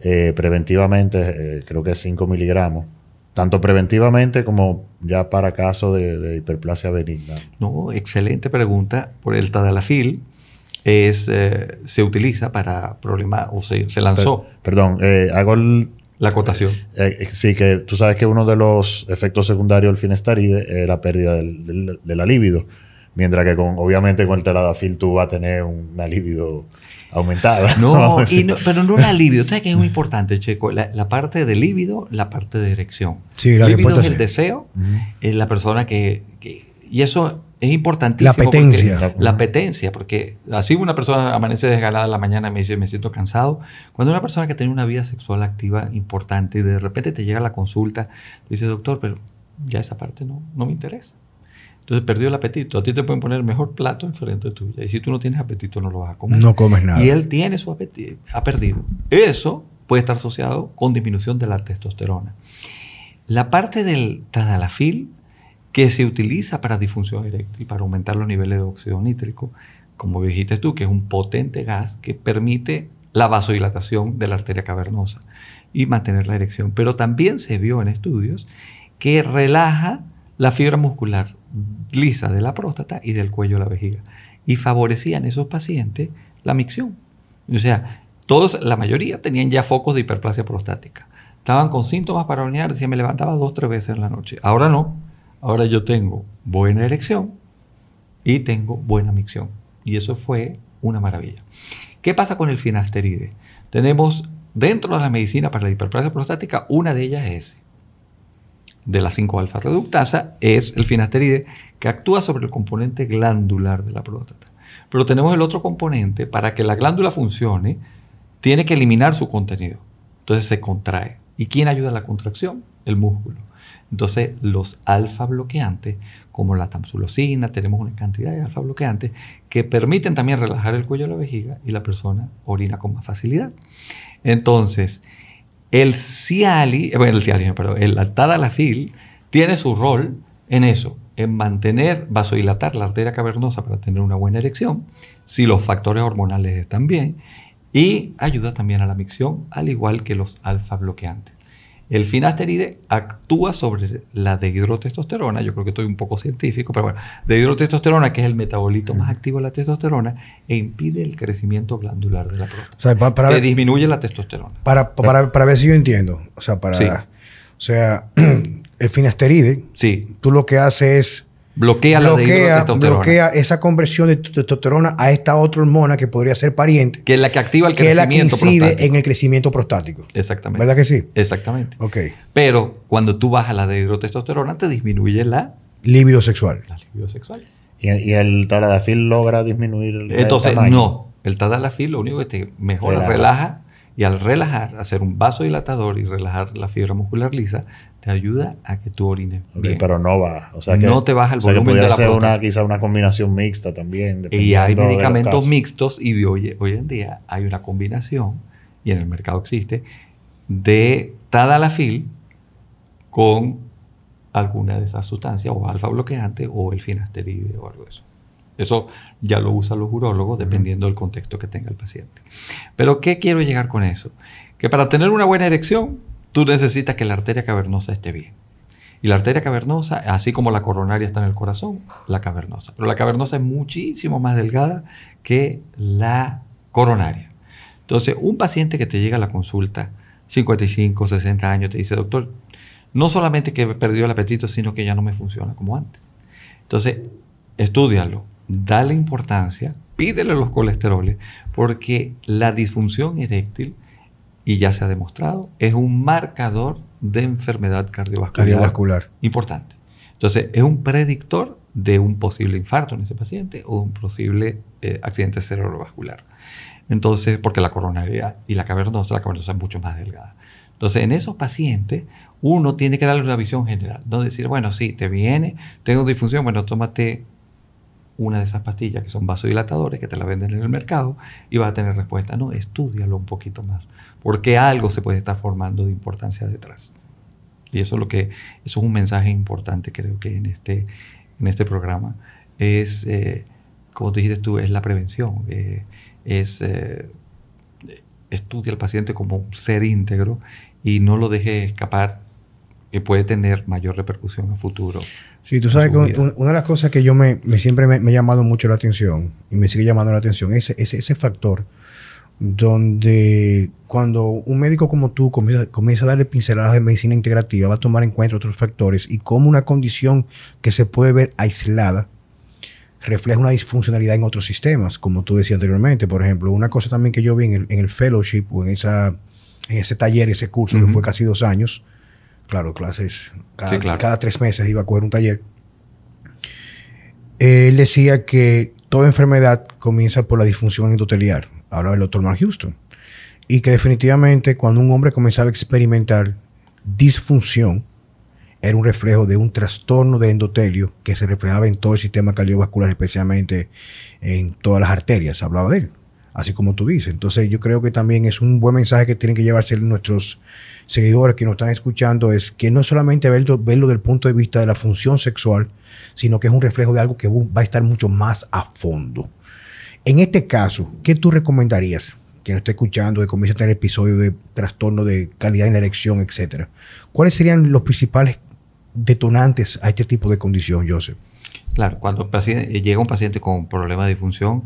eh, preventivamente, eh, creo que es 5 miligramos, tanto preventivamente como ya para caso de, hiperplasia benigna? No, excelente pregunta. Por el tadalafil es, se utiliza para problemas, o se, se lanzó. perdón, hago la acotación. sí, que tú sabes que uno de los efectos secundarios del finestaride es la pérdida del, de la libido. Mientras que con, obviamente con el teladafil tú vas a tener una libido aumentada. No, pero no la libido. ¿Sabes qué es muy importante, Checo? La, parte de líbido, la parte de erección. Sí, la libido es el deseo, es la persona que, Y eso es importantísimo. La apetencia. La apetencia, porque así una persona amanece desgalada en la mañana y me dice, me siento cansado. Cuando una persona que tiene una vida sexual activa importante y de repente te llega a la consulta, dice, doctor, pero ya esa parte no, no me interesa. Entonces perdió el apetito. A ti te pueden poner el mejor plato enfrente tuya. Y si tú no tienes apetito, no lo vas a comer. No comes nada. Y él tiene su apetito, ha perdido. Eso puede estar asociado con disminución de la testosterona. La parte del tadalafil que se utiliza para disfunción eréctil, para aumentar los niveles de óxido nítrico, como dijiste tú, que es un potente gas que permite la vasodilatación de la arteria cavernosa y mantener la erección. Pero también se vio en estudios que relaja la fibra muscular lisa de la próstata y del cuello de la vejiga. Y favorecían esos pacientes la micción. O sea, todos, la mayoría tenían ya focos de hiperplasia prostática. Estaban con síntomas para orinar, decía, me levantaba dos, tres veces en la noche. Ahora no. Ahora yo tengo buena erección y tengo buena micción. Y eso fue una maravilla. ¿Qué pasa con el finasteride? Tenemos dentro de la medicina para la hiperplasia prostática, una de ellas es de la 5-alfa reductasa es el finasteride que actúa sobre el componente glandular de la próstata. Pero tenemos el otro componente, para que la glándula funcione, tiene que eliminar su contenido. Entonces se contrae. ¿Y quién ayuda a la contracción? El músculo. Entonces los alfa bloqueantes, como la tamsulosina, tenemos una cantidad de alfa bloqueantes que permiten también relajar el cuello de la vejiga y la persona orina con más facilidad. Entonces, el Ciali, bueno, el Ciali, pero el Tadalafil tiene su rol en eso, en mantener, vasodilatar la arteria cavernosa para tener una buena erección, si los factores hormonales están bien, y ayuda también a la micción, al igual que los alfa bloqueantes. El finasteride actúa sobre la dehidrotestosterona, yo creo que estoy un poco científico, pero bueno, dehidrotestosterona, que es el metabolito más activo de la testosterona, e impide el crecimiento glandular de la próstata. O sea, disminuye la testosterona. Para, para, ver si yo entiendo, o sea, para... O sea, el finasteride, sí. tú lo que haces es bloquea, la bloquea esa conversión de testosterona a esta otra hormona que podría ser pariente. Que es la que activa el crecimiento. Que es la que incide en el crecimiento prostático. Exactamente. ¿Verdad que sí? Exactamente. Ok. Pero cuando tú bajas la dehidrotestosterona, te disminuye la. Libido sexual. La libido sexual. ¿Y, el tadalafil logra disminuir el Entonces, no. El tadalafil lo único que te mejora, relaja y al relajar, hacer un vasodilatador y relajar la fibra muscular lisa, te ayuda a que tú orines bien. Pero no va. O sea que, no te baja el volumen de la ser una, quizá una combinación mixta también. Y hay medicamentos mixtos y de hoy, hoy en día hay una combinación, y en el mercado existe, de tadalafil con alguna de esas sustancias, o alfa bloqueante, o el finasteride o algo de eso. Eso ya lo usan los urólogos dependiendo del contexto que tenga el paciente. Pero ¿qué quiero llegar con eso? Que para tener una buena erección, tú necesitas que la arteria cavernosa esté bien. Y la arteria cavernosa, así como la coronaria está en el corazón, la cavernosa. Pero la cavernosa es muchísimo más delgada que la coronaria. Entonces, un paciente que te llega a la consulta, 55, 60 años, te dice, doctor, no solamente que perdió el apetito, sino que ya no me funciona como antes. Entonces, estudialo, dale importancia, pídele los colesteroles, porque la disfunción eréctil, y ya se ha demostrado, es un marcador de enfermedad cardiovascular, importante. Entonces, es un predictor de un posible infarto en ese paciente o un posible eh, accidente cerebrovascular. Entonces, porque la coronaria y la cavernosa, la cavernosa es mucho más delgada. Entonces, en esos pacientes, uno tiene que darle una visión general, no decir, bueno, sí, te viene, tengo disfunción, bueno, tómate una de esas pastillas que son vasodilatadores que te la venden en el mercado y vas a tener respuesta. No, estudialo un poquito más, porque algo se puede estar formando de importancia detrás. Y eso es lo que eso es un mensaje importante creo que en este en este programa es eh, como te dijiste tú es la prevención eh, es eh, estudia al paciente como un ser íntegro y no lo deje escapar que puede tener mayor repercusión a futuro. Sí, tú sabes que una de las cosas que yo me, siempre me, ha llamado mucho la atención y me sigue llamando la atención es ese, ese factor donde cuando un médico como tú comienza, comienza, a darle pinceladas de medicina integrativa, va a tomar en cuenta otros factores y como una condición que se puede ver aislada refleja una disfuncionalidad en otros sistemas, como tú decías anteriormente. Por ejemplo, una cosa también que yo vi en el, fellowship o en, esa, en ese taller, ese curso que fue casi dos años, claro, clases, cada, tres meses iba a coger un taller. Él decía que toda enfermedad comienza por la disfunción endoteliar. Ahora el doctor Mark Houston. Y que definitivamente cuando un hombre comenzaba a experimentar disfunción, era un reflejo de un trastorno del endotelio que se reflejaba en todo el sistema cardiovascular, especialmente en todas las arterias. Hablaba de él, así como tú dices. Entonces yo creo que también es un buen mensaje que tienen que llevarse nuestros seguidores que nos están escuchando es que no solamente verlo, verlo del punto de vista de la función sexual, sino que es un reflejo de algo que va a estar mucho más a fondo. En este caso, ¿qué tú recomendarías? Que nos esté escuchando, que comience a tener episodios de trastorno de calidad en la erección, etcétera. ¿Cuáles serían los principales detonantes a este tipo de condición, Joseph? Claro, cuando llega un paciente con problema de disfunción,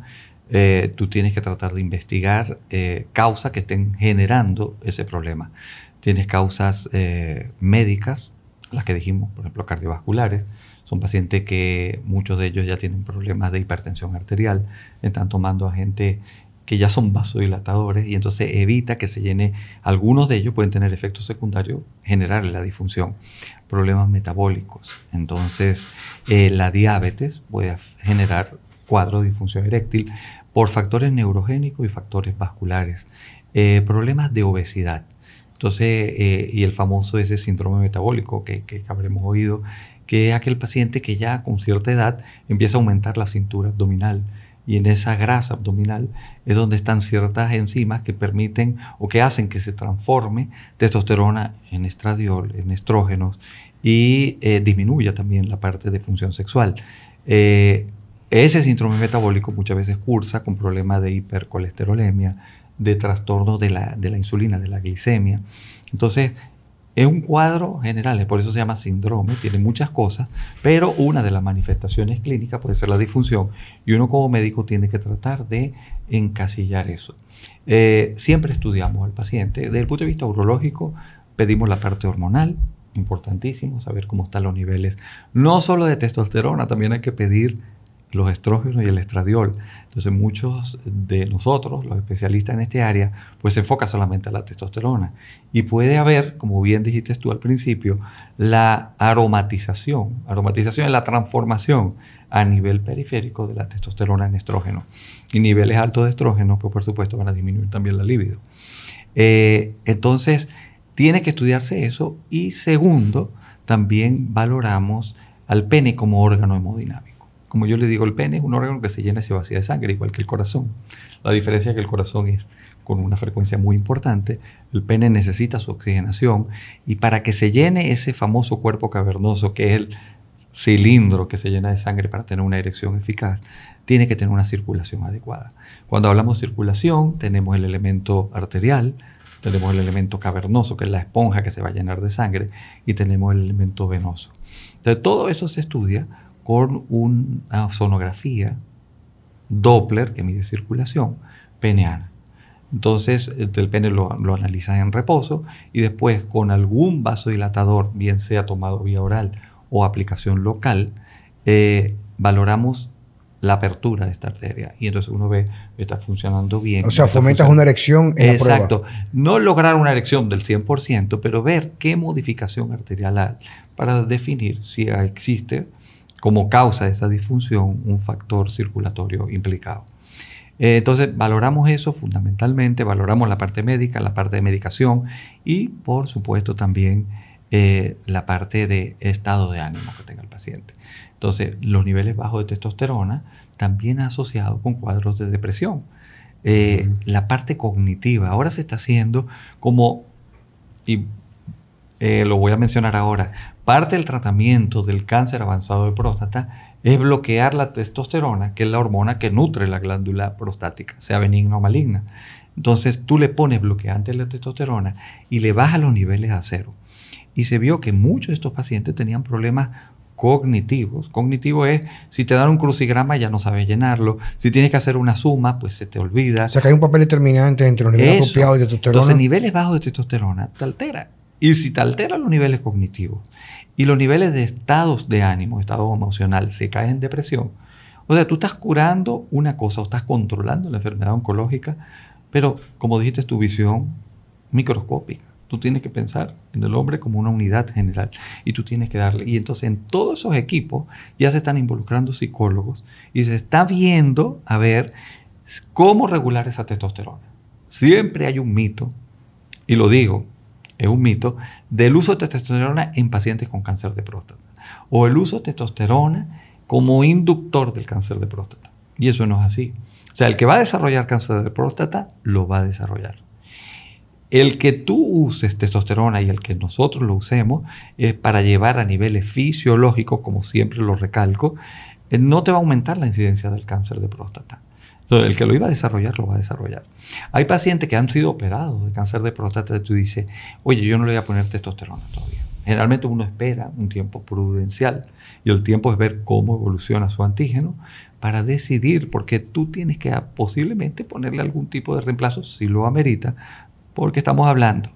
eh, tú tienes que tratar de investigar eh, causas que estén generando ese problema. Tienes causas eh, médicas, las que dijimos, por ejemplo, cardiovasculares. Son pacientes que muchos de ellos ya tienen problemas de hipertensión arterial, están tomando agentes que ya son vasodilatadores y entonces evita que se llene. Algunos de ellos pueden tener efectos secundarios, generar la disfunción, problemas metabólicos. Entonces, eh, la diabetes puede generar cuadro de disfunción eréctil por factores neurogénicos y factores vasculares. Eh, problemas de obesidad. Entonces, eh, y el famoso ese síndrome metabólico que, que, habremos oído, que es aquel paciente que ya con cierta edad empieza a aumentar la cintura abdominal. Y en esa grasa abdominal es donde están ciertas enzimas que permiten o que hacen que se transforme testosterona en estradiol, en estrógenos, y eh, disminuya también la parte de función sexual. Eh, ese síndrome metabólico muchas veces cursa con problemas de hipercolesterolemia, de trastorno de la, de la insulina, de la glicemia. Entonces, es un cuadro general, por eso se llama síndrome, tiene muchas cosas, pero una de las manifestaciones clínicas puede ser la disfunción y uno como médico tiene que tratar de encasillar eso. Eh, siempre estudiamos al paciente. Desde el punto de vista urológico, pedimos la parte hormonal, importantísimo, saber cómo están los niveles, no solo de testosterona, también hay que pedir los estrógenos y el estradiol. Entonces muchos de nosotros, los especialistas en este área, pues se enfoca solamente a la testosterona. Y puede haber, como bien dijiste tú al principio, la aromatización. Aromatización es la transformación a nivel periférico de la testosterona en estrógeno. Y niveles altos de estrógeno, pues por supuesto van a disminuir también la libido. Eh, entonces, tiene que estudiarse eso. Y segundo, también valoramos al pene como órgano hemodinámico. Como yo le digo, el pene es un órgano que se llena y se vacía de sangre, igual que el corazón. La diferencia es que el corazón es con una frecuencia muy importante, el pene necesita su oxigenación y para que se llene ese famoso cuerpo cavernoso que es el cilindro que se llena de sangre para tener una erección eficaz, tiene que tener una circulación adecuada. Cuando hablamos de circulación, tenemos el elemento arterial, tenemos el elemento cavernoso, que es la esponja que se va a llenar de sangre, y tenemos el elemento venoso. Entonces, todo eso se estudia con una sonografía Doppler que mide circulación peneana. Entonces, el pene lo, lo analizas en reposo y después con algún vasodilatador, bien sea tomado vía oral o aplicación local, eh, valoramos la apertura de esta arteria. Y entonces uno ve que está funcionando bien. O sea, fomentas una erección en Exacto. No lograr una erección del 100%, pero ver qué modificación arterial hay para definir si existe como causa de esa disfunción un factor circulatorio implicado. Eh, entonces, valoramos eso fundamentalmente, valoramos la parte médica, la parte de medicación y, por supuesto, también eh, la parte de estado de ánimo que tenga el paciente. Entonces, los niveles bajos de testosterona también asociados con cuadros de depresión. Eh, la parte cognitiva, ahora se está haciendo como, y lo voy a mencionar ahora, Parte del tratamiento del cáncer avanzado de próstata es bloquear la testosterona, que es la hormona que nutre la glándula prostática, sea benigna o maligna. Entonces tú le pones bloqueante a la testosterona y le bajas los niveles a cero. Y se vio que muchos de estos pacientes tenían problemas cognitivos. Cognitivo es, si te dan un crucigrama ya no sabes llenarlo. Si tienes que hacer una suma, pues se te olvida. O sea que hay un papel determinante entre los niveles apropiados de testosterona. Entonces, niveles bajos de testosterona te altera. Y si te altera los niveles cognitivos y los niveles de estados de ánimo, estado emocional, se caen en depresión, o sea, tú estás curando una cosa o estás controlando la enfermedad oncológica, pero como dijiste, tu visión microscópica. Tú tienes que pensar en el hombre como una unidad general y tú tienes que darle. Y entonces en todos esos equipos ya se están involucrando psicólogos y se está viendo a ver cómo regular esa testosterona. Siempre hay un mito, y lo digo, es un mito, del uso de testosterona en pacientes con cáncer de próstata. O el uso de testosterona como inductor del cáncer de próstata. Y eso no es así. O sea, el que va a desarrollar cáncer de próstata, lo va a desarrollar. El que tú uses testosterona y el que nosotros lo usemos es para llevar a niveles fisiológicos, como siempre lo recalco, eh, no te va a aumentar la incidencia del cáncer de próstata el que lo iba a desarrollar, lo va a desarrollar. Hay pacientes que han sido operados de cáncer de próstata y tú dices, oye, yo no le voy a poner testosterona todavía. Generalmente uno espera un tiempo prudencial y el tiempo es ver cómo evoluciona su antígeno para decidir, porque tú tienes que posiblemente ponerle algún tipo de reemplazo si lo amerita, porque estamos hablando,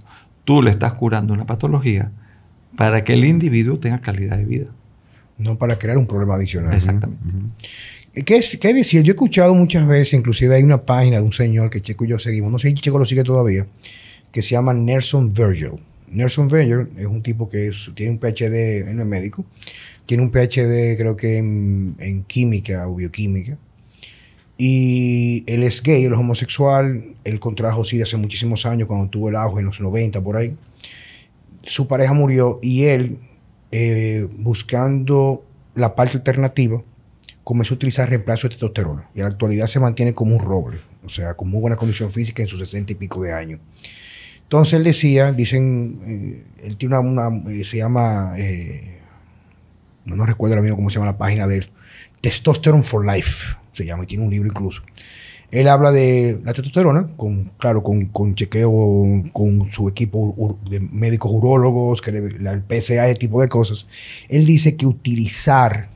tú le estás curando una patología para que el individuo tenga calidad de vida. No para crear un problema adicional. Exactamente. ¿Qué, ¿Qué, decir? Yo he escuchado muchas veces, inclusive hay una página de un señor que Checo y yo seguimos, no sé si Checo lo sigue todavía, que se llama Nelson Virgil. Nelson Virgil es un tipo que tiene un PhD, en el médico, tiene un PhD creo que en, química o bioquímica. Y él es gay, él es homosexual, él contrajo SIDA hace muchísimos años, cuando tuvo el auge en los 90 por ahí. Su pareja murió y él, eh, buscando la parte alternativa, comenzó a utilizar reemplazo de testosterona y en la actualidad se mantiene como un roble, o sea, con muy buena condición física en sus sesenta y pico de años. Entonces él decía, dicen, eh, él tiene una, eh, se llama, no, no recuerdo ahora mismo cómo se llama la página de él, Testosterone for Life, se llama, y tiene un libro incluso. Él habla de la testosterona, con, claro, con, con chequeo con su equipo de médicos urólogos, que el PSA, ese tipo de cosas. Él dice que utilizar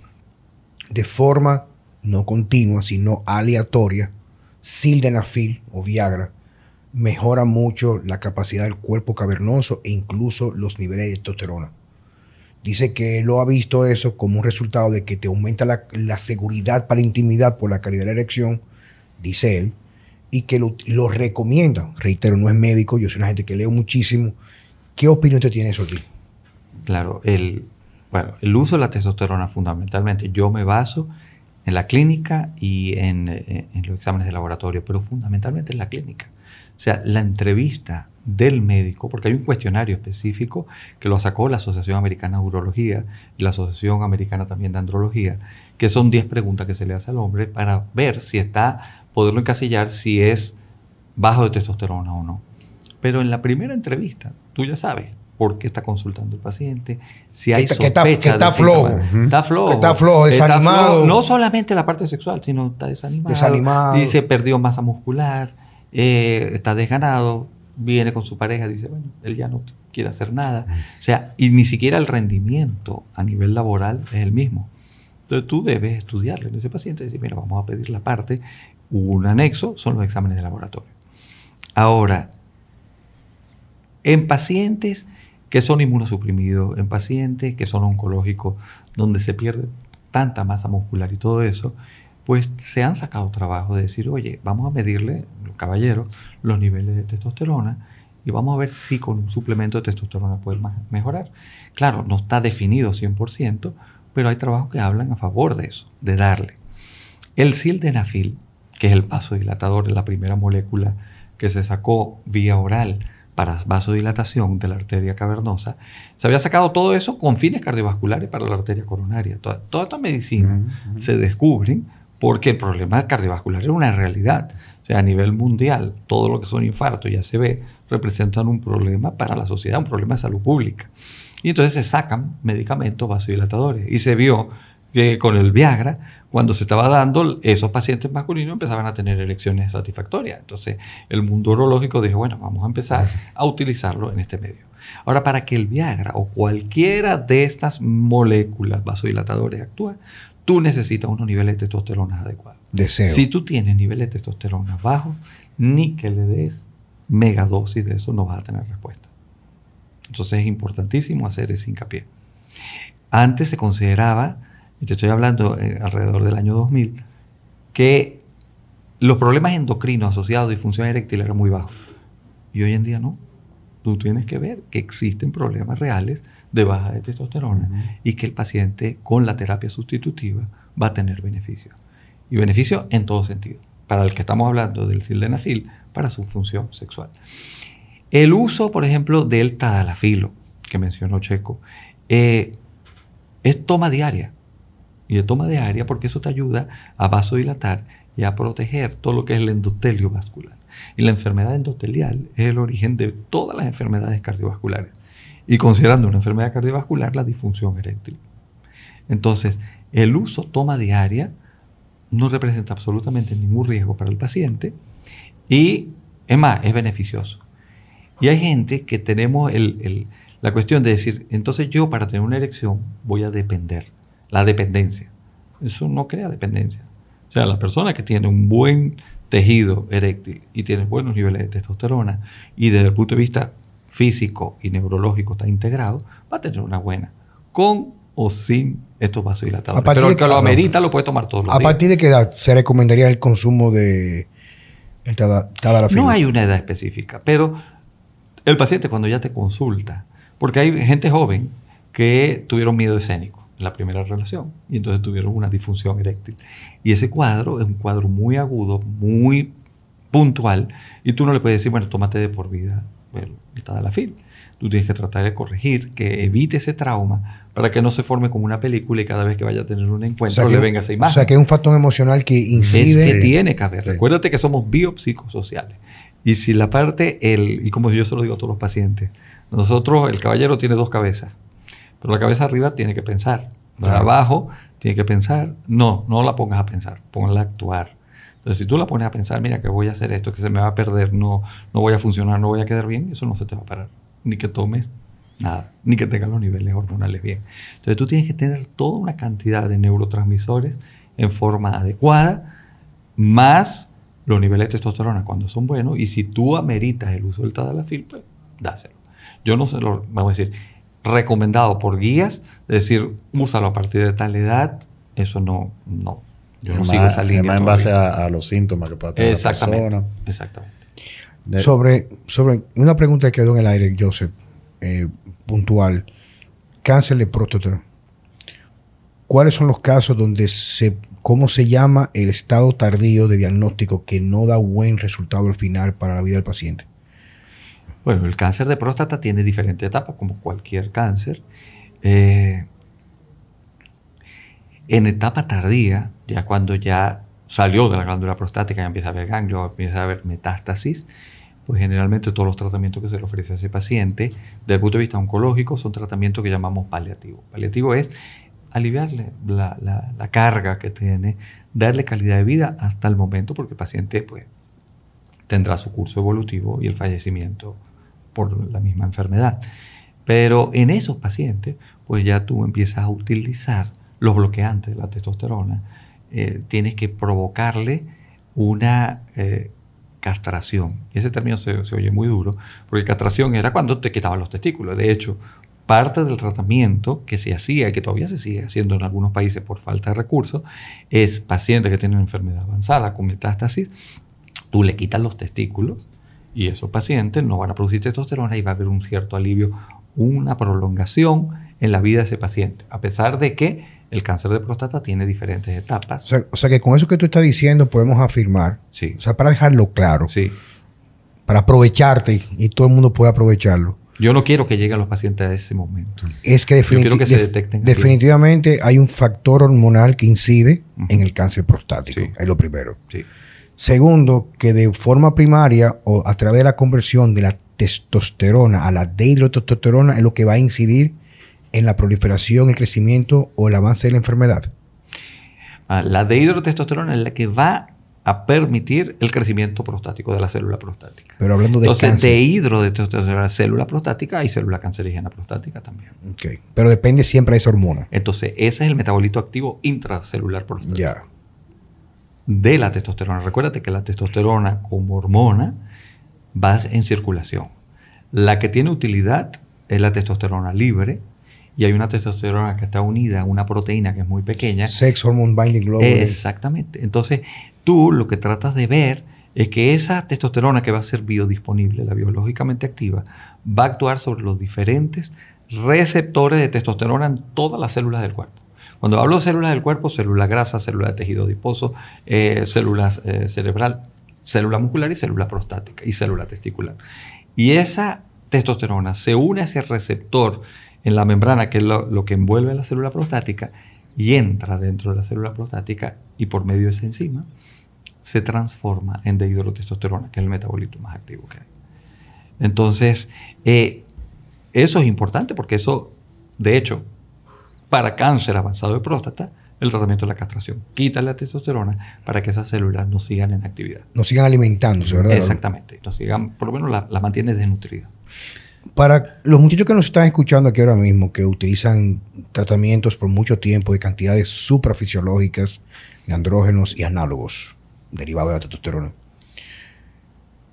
de forma no continua, sino aleatoria, sildenafil o Viagra, mejora mucho la capacidad del cuerpo cavernoso e incluso los niveles de testosterona. Dice que lo ha visto eso como un resultado de que te aumenta la, la seguridad para la intimidad por la calidad de la erección, dice él, y que lo, recomienda. Reitero, no es médico, yo soy una gente que leo muchísimo. ¿Qué opinión te tiene eso? Claro, el, bueno, el uso de la testosterona fundamentalmente, yo me baso en la clínica y en, eh, en, los exámenes de laboratorio, pero fundamentalmente en la clínica. O sea, la entrevista del médico, porque hay un cuestionario específico que lo sacó la Asociación Americana de Urología y la Asociación Americana también de Andrología, que son 10 preguntas que se le hace al hombre para ver si está poderlo encasillar si es bajo de testosterona o no. Pero en la primera entrevista, tú ya sabes por qué está consultando el paciente, si hay sospecha que está, flojo. Está flojo. está flojo, desanimado. no solamente la parte sexual, sino está desanimado. desanimado. Dice, perdió masa muscular, eh, está desganado, viene con su pareja, dice, bueno, él ya no quiere hacer nada. O sea, y ni siquiera el rendimiento a nivel laboral es el mismo. Entonces tú debes estudiarle en ese paciente y decir, mira, vamos a pedir la parte un anexo, son los exámenes de laboratorio. Ahora, en pacientes que son inmunosuprimidos, en pacientes que son oncológicos, donde se pierde tanta masa muscular y todo eso, pues se han sacado trabajo de decir, oye, vamos a medirle, caballeros, los niveles de testosterona y vamos a ver si con un suplemento de testosterona puede mejorar. Claro, no está definido 100%, pero hay trabajos que hablan a favor de eso, de darle. El sildenafil que es el vasodilatador, la primera molécula que se sacó vía oral para vasodilatación de la arteria cavernosa, se había sacado todo eso con fines cardiovasculares para la arteria coronaria. Toda, toda esta medicina se descubren porque el problema cardiovascular era una realidad. O sea, a nivel mundial, todo lo que son infartos ya se ve, representan un problema para la sociedad, un problema de salud pública. Y entonces se sacan medicamentos vasodilatadores. Y se vio que con el Viagra cuando se estaba dando, esos pacientes masculinos empezaban a tener elecciones satisfactorias. Entonces, el mundo urológico dijo, bueno, vamos a empezar a utilizarlo en este medio. Ahora, para que el Viagra o cualquiera de estas moléculas vasodilatadoras actúe, tú necesitas unos niveles de testosterona adecuados. Deseo. Si tú tienes niveles de testosterona bajos, ni que le des megadosis de eso no vas a tener respuesta. Entonces es importantísimo hacer ese hincapié. Antes se consideraba y te estoy hablando eh, alrededor del año 2000, que los problemas endocrinos asociados a disfunción eréctil eran muy bajos. Y hoy en día no. Tú tienes que ver que existen problemas reales de baja de testosterona y que el paciente con la terapia sustitutiva va a tener beneficios. Y beneficios en todo sentido. Para el que estamos hablando del sildenafil, para su función sexual. El uso, por ejemplo, del tadalafilo, que mencionó Checo, eh, es toma diaria y de toma de área porque eso te ayuda a vasodilatar y a proteger todo lo que es el endotelio vascular. Y la enfermedad endotelial es el origen de todas las enfermedades cardiovasculares. Y considerando una enfermedad cardiovascular, la disfunción eréctil. Entonces, el uso toma diaria no representa absolutamente ningún riesgo para el paciente y, es más, es beneficioso. Y hay gente que tenemos la cuestión de decir, entonces yo para tener una erección voy a depender la dependencia. Eso no crea dependencia. O sea, la persona que tiene un buen tejido eréctil y tiene buenos niveles de testosterona y desde el punto de vista físico y neurológico está integrado, va a tener una buena. Con o sin estos vasodilatadores. Pero el que lo amerita lo puede tomar todos los ¿A partir de qué edad se recomendaría el consumo de el tadalafil? No hay una edad específica, pero el paciente cuando ya te consulta, porque hay gente joven que tuvieron miedo escénico la primera relación y entonces tuvieron una disfunción eréctil. Y ese cuadro es un cuadro muy agudo, muy puntual y tú no le puedes decir, bueno, tómate de por vida el tadalafil. Tú tienes que tratar de corregir, que evite ese trauma para que no se forme como una película y cada vez que vaya a tener un encuentro le venga esa imagen. O sea, que es un factor emocional que incide. Es que tiene que haber. Recuérdate que somos biopsicosociales. Y si la parte, el, y como yo se lo digo a todos los pacientes, nosotros, el caballero tiene dos cabezas, pero la cabeza arriba tiene que pensar. La abajo tiene que pensar. No, no la pongas a pensar, ponla a actuar. Entonces, si tú la pones a pensar, mira que voy a hacer esto, que se me va a perder, no, no voy a funcionar, no voy a quedar bien, eso no se te va a parar ni que tomes nada, ni que tengas los niveles hormonales bien. Entonces tú tienes que tener toda una cantidad de neurotransmisores en forma adecuada, más los niveles de testosterona cuando son buenos, y si tú ameritas el uso del tadalafil, pues dáselo. Yo no se lo, vamos a decir, recomendado por guías, decir, úsalo a partir de tal edad, eso no, no. Yo no sigo esa línea. en base a, los síntomas que pueda tener exactamente, la persona. Exactamente. Sobre, sobre una pregunta que quedó en el aire, Joseph, eh, puntual. Cáncer de próstata. ¿Cuáles son los casos donde se, cómo se llama el estado tardío de diagnóstico que no da buen resultado al final para la vida del paciente? Bueno, el cáncer de próstata tiene diferentes etapas, como cualquier cáncer. Eh, en etapa tardía, ya cuando ya salió de la glándula prostática, ya empieza a haber ganglio, empieza a haber metástasis, pues generalmente todos los tratamientos que se le ofrece a ese paciente, desde el punto de vista oncológico, son tratamientos que llamamos paliativos. Paliativo es aliviarle la, carga que tiene, darle calidad de vida hasta el momento, porque el paciente pues, tendrá su curso evolutivo y el fallecimiento por la misma enfermedad. Pero en esos pacientes, pues ya tú empiezas a utilizar los bloqueantes de la testosterona, eh, tienes que provocarle una eh, castración. Ese término se, oye muy duro, porque castración era cuando te quitaban los testículos. De hecho, parte del tratamiento que se hacía que todavía se sigue haciendo en algunos países por falta de recursos es pacientes que tienen enfermedad avanzada con metástasis, tú le quitas los testículos y esos pacientes no van a producir testosterona y va a haber un cierto alivio, una prolongación en la vida de ese paciente, a pesar de que el cáncer de próstata tiene diferentes etapas. O sea, que con eso que tú estás diciendo podemos afirmar, sí. o sea, para dejarlo claro, sí. para aprovecharte y, todo el mundo pueda aprovecharlo. Yo no quiero que lleguen los pacientes a ese momento. Es que, definitivamente hay un factor hormonal que incide en el cáncer prostático. Es lo primero. Sí. Segundo, que de forma primaria o a través de la conversión de la testosterona a la dehidrotestosterona es lo que va a incidir en la proliferación, el crecimiento o el avance de la enfermedad? Ah, la dehidrotestosterona es la que va a permitir el crecimiento prostático de la célula prostática. Pero hablando de Entonces, dehidrotestosterona, célula prostática y célula cancerígena prostática también. Ok. Pero depende siempre de esa hormona. Entonces, ese es el metabolito activo intracelular prostático. Ya. De la testosterona. Recuérdate que la testosterona como hormona va en circulación. La que tiene utilidad es la testosterona libre, y hay una testosterona que está unida a una proteína que es muy pequeña. Sex hormone binding globulin. Exactamente. Entonces, tú lo que tratas de ver es que esa testosterona que va a ser biodisponible, la biológicamente activa, va a actuar sobre los diferentes receptores de testosterona en todas las células del cuerpo. Cuando hablo de células del cuerpo, célula grasa, célula de tejido adiposo, eh, células eh, cerebral, célula muscular y célula prostática y célula testicular. Y esa testosterona se une a ese receptor en la membrana, que es lo, que envuelve la célula prostática, y entra dentro de la célula prostática y por medio de esa enzima se transforma en dehidrotestosterona, que es el metabolito más activo que hay. Entonces, eh, eso es importante porque eso, de hecho, para cáncer avanzado de próstata, el tratamiento de la castración. Quita la testosterona para que esas células no sigan en actividad. No sigan alimentándose, ¿verdad? Exactamente. No sigan, por lo menos la, la mantiene desnutrida. Para los muchachos que nos están escuchando aquí ahora mismo, que utilizan tratamientos por mucho tiempo de cantidades suprafisiológicas de andrógenos y análogos derivados de la testosterona,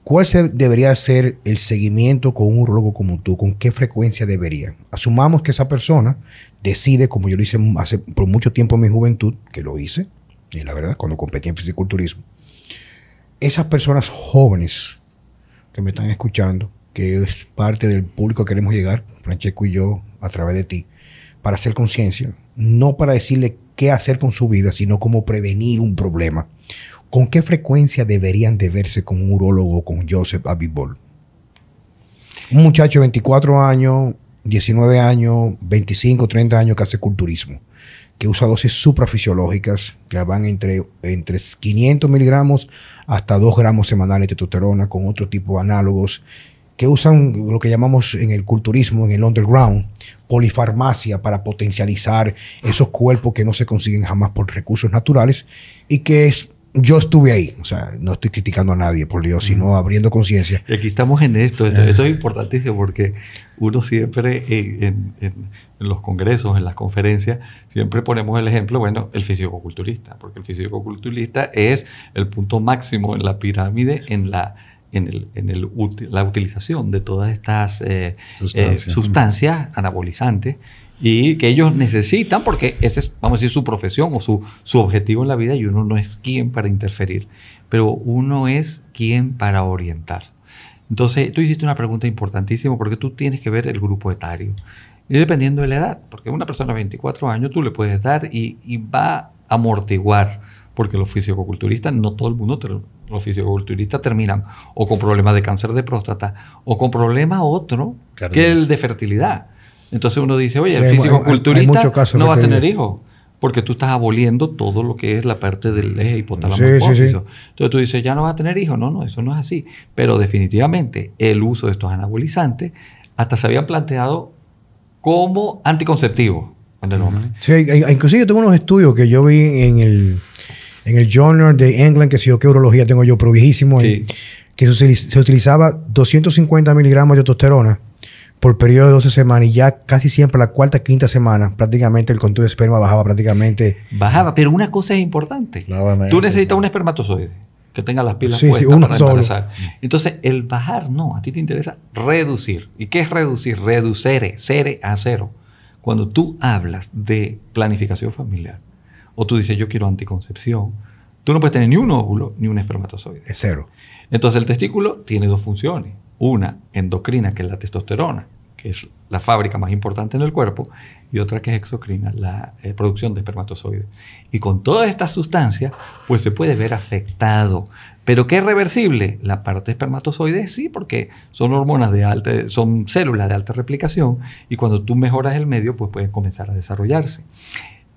¿cuál debería ser el seguimiento con un urologo como tú? ¿Con qué frecuencia debería? Asumamos que esa persona decide, como yo lo hice hace, por mucho tiempo en mi juventud, que lo hice, y la verdad, cuando competí en fisiculturismo, esas personas jóvenes que me están escuchando, que es parte del público que queremos llegar, Francesco y yo, a través de ti, para hacer conciencia, no para decirle qué hacer con su vida, sino cómo prevenir un problema. ¿Con qué frecuencia deberían de verse con un urólogo, con Joseph Abitbol? Un muchacho de 24 años, 19 años, 25, 30 años que hace culturismo, que usa dosis suprafisiológicas que van entre, entre 500 miligramos hasta 2 gramos semanales de testosterona con otro tipo de análogos que usan lo que llamamos en el culturismo, en el underground, polifarmacia para potencializar esos cuerpos que no se consiguen jamás por recursos naturales y que es, yo estuve ahí, o sea, no estoy criticando a nadie, por Dios, sino abriendo conciencia. Y aquí estamos en esto, esto, es importantísimo porque uno siempre en, los congresos, en las conferencias, siempre ponemos el ejemplo, bueno, el físico-culturista, porque el físico-culturista es el punto máximo en la pirámide en la en, el, la utilización de todas estas eh, eh, sustancias anabolizantes y que ellos necesitan porque ese es, vamos a decir, su profesión o su, su objetivo en la vida y uno no es quien para interferir, pero uno es quien para orientar. Entonces, tú hiciste una pregunta importantísima porque tú tienes que ver el grupo etario. Y dependiendo de la edad, porque una persona de 24 años tú le puedes dar y, y va a amortiguar, porque los fisicoculturistas, no todo el mundo los fisiculturistas terminan o con problemas de cáncer de próstata o con problema otro que el de fertilidad. Entonces uno dice, oye, el fisicoculturista no va a tener hijos porque tú estás aboliendo todo lo que es la parte del eje hipotálamo Entonces tú dices, ya no va a tener hijos. No, no, eso no es así. Pero definitivamente el uso de estos anabolizantes hasta se habían planteado como anticonceptivo. Sí, inclusive tengo unos estudios que yo vi en el en el Journal de England, que si yo qué urología tengo yo, pero viejísimo, que se, utilizaba 250 miligramos de testosterona por periodo de 12 semanas y ya casi siempre la cuarta, quinta semana, prácticamente el control de esperma bajaba prácticamente. Bajaba, pero una cosa es importante. Tú necesitas un espermatozoide que tenga las pilas puestas para embarazar. Entonces, el bajar no, a ti te interesa reducir. ¿Y qué es reducir? Reducir, cere a cero. Cuando tú hablas de planificación familiar, o tú dices, yo quiero anticoncepción, tú no puedes tener ni un óvulo ni un espermatozoide. Es cero. Entonces el testículo tiene dos funciones. Una, endocrina, que es la testosterona, que es la fábrica más importante en el cuerpo, y otra que es exocrina, la eh, producción de espermatozoides. Y con todas estas sustancias, pues se puede ver afectado. ¿Pero qué es reversible? La parte de espermatozoides sí, porque son hormonas de alta, son células de alta replicación, y cuando tú mejoras el medio, pues pueden comenzar a desarrollarse.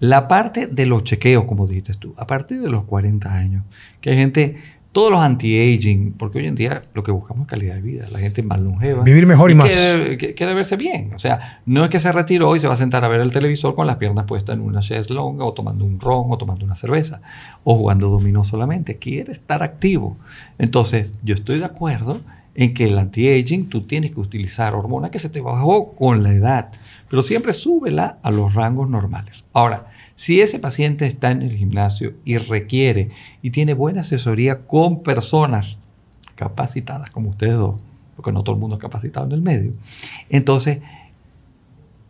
La parte de los chequeos, como dijiste tú, a partir de los 40 años, que hay gente, todos los anti-aging, porque hoy en día lo que buscamos es calidad de vida, la gente más longeva. Vivir mejor y, más. Quiere, verse bien. O sea, no es que se retiró y se va a sentar a ver el televisor con las piernas puestas en una chaise longa o tomando un ron o tomando una cerveza o jugando dominó solamente. Quiere estar activo. Entonces, yo estoy de acuerdo en que el anti-aging tú tienes que utilizar hormona que se te bajó con la edad, pero siempre súbela a los rangos normales. Ahora, si ese paciente está en el gimnasio y requiere y tiene buena asesoría con personas capacitadas como ustedes dos, porque no todo el mundo es capacitado en el medio, entonces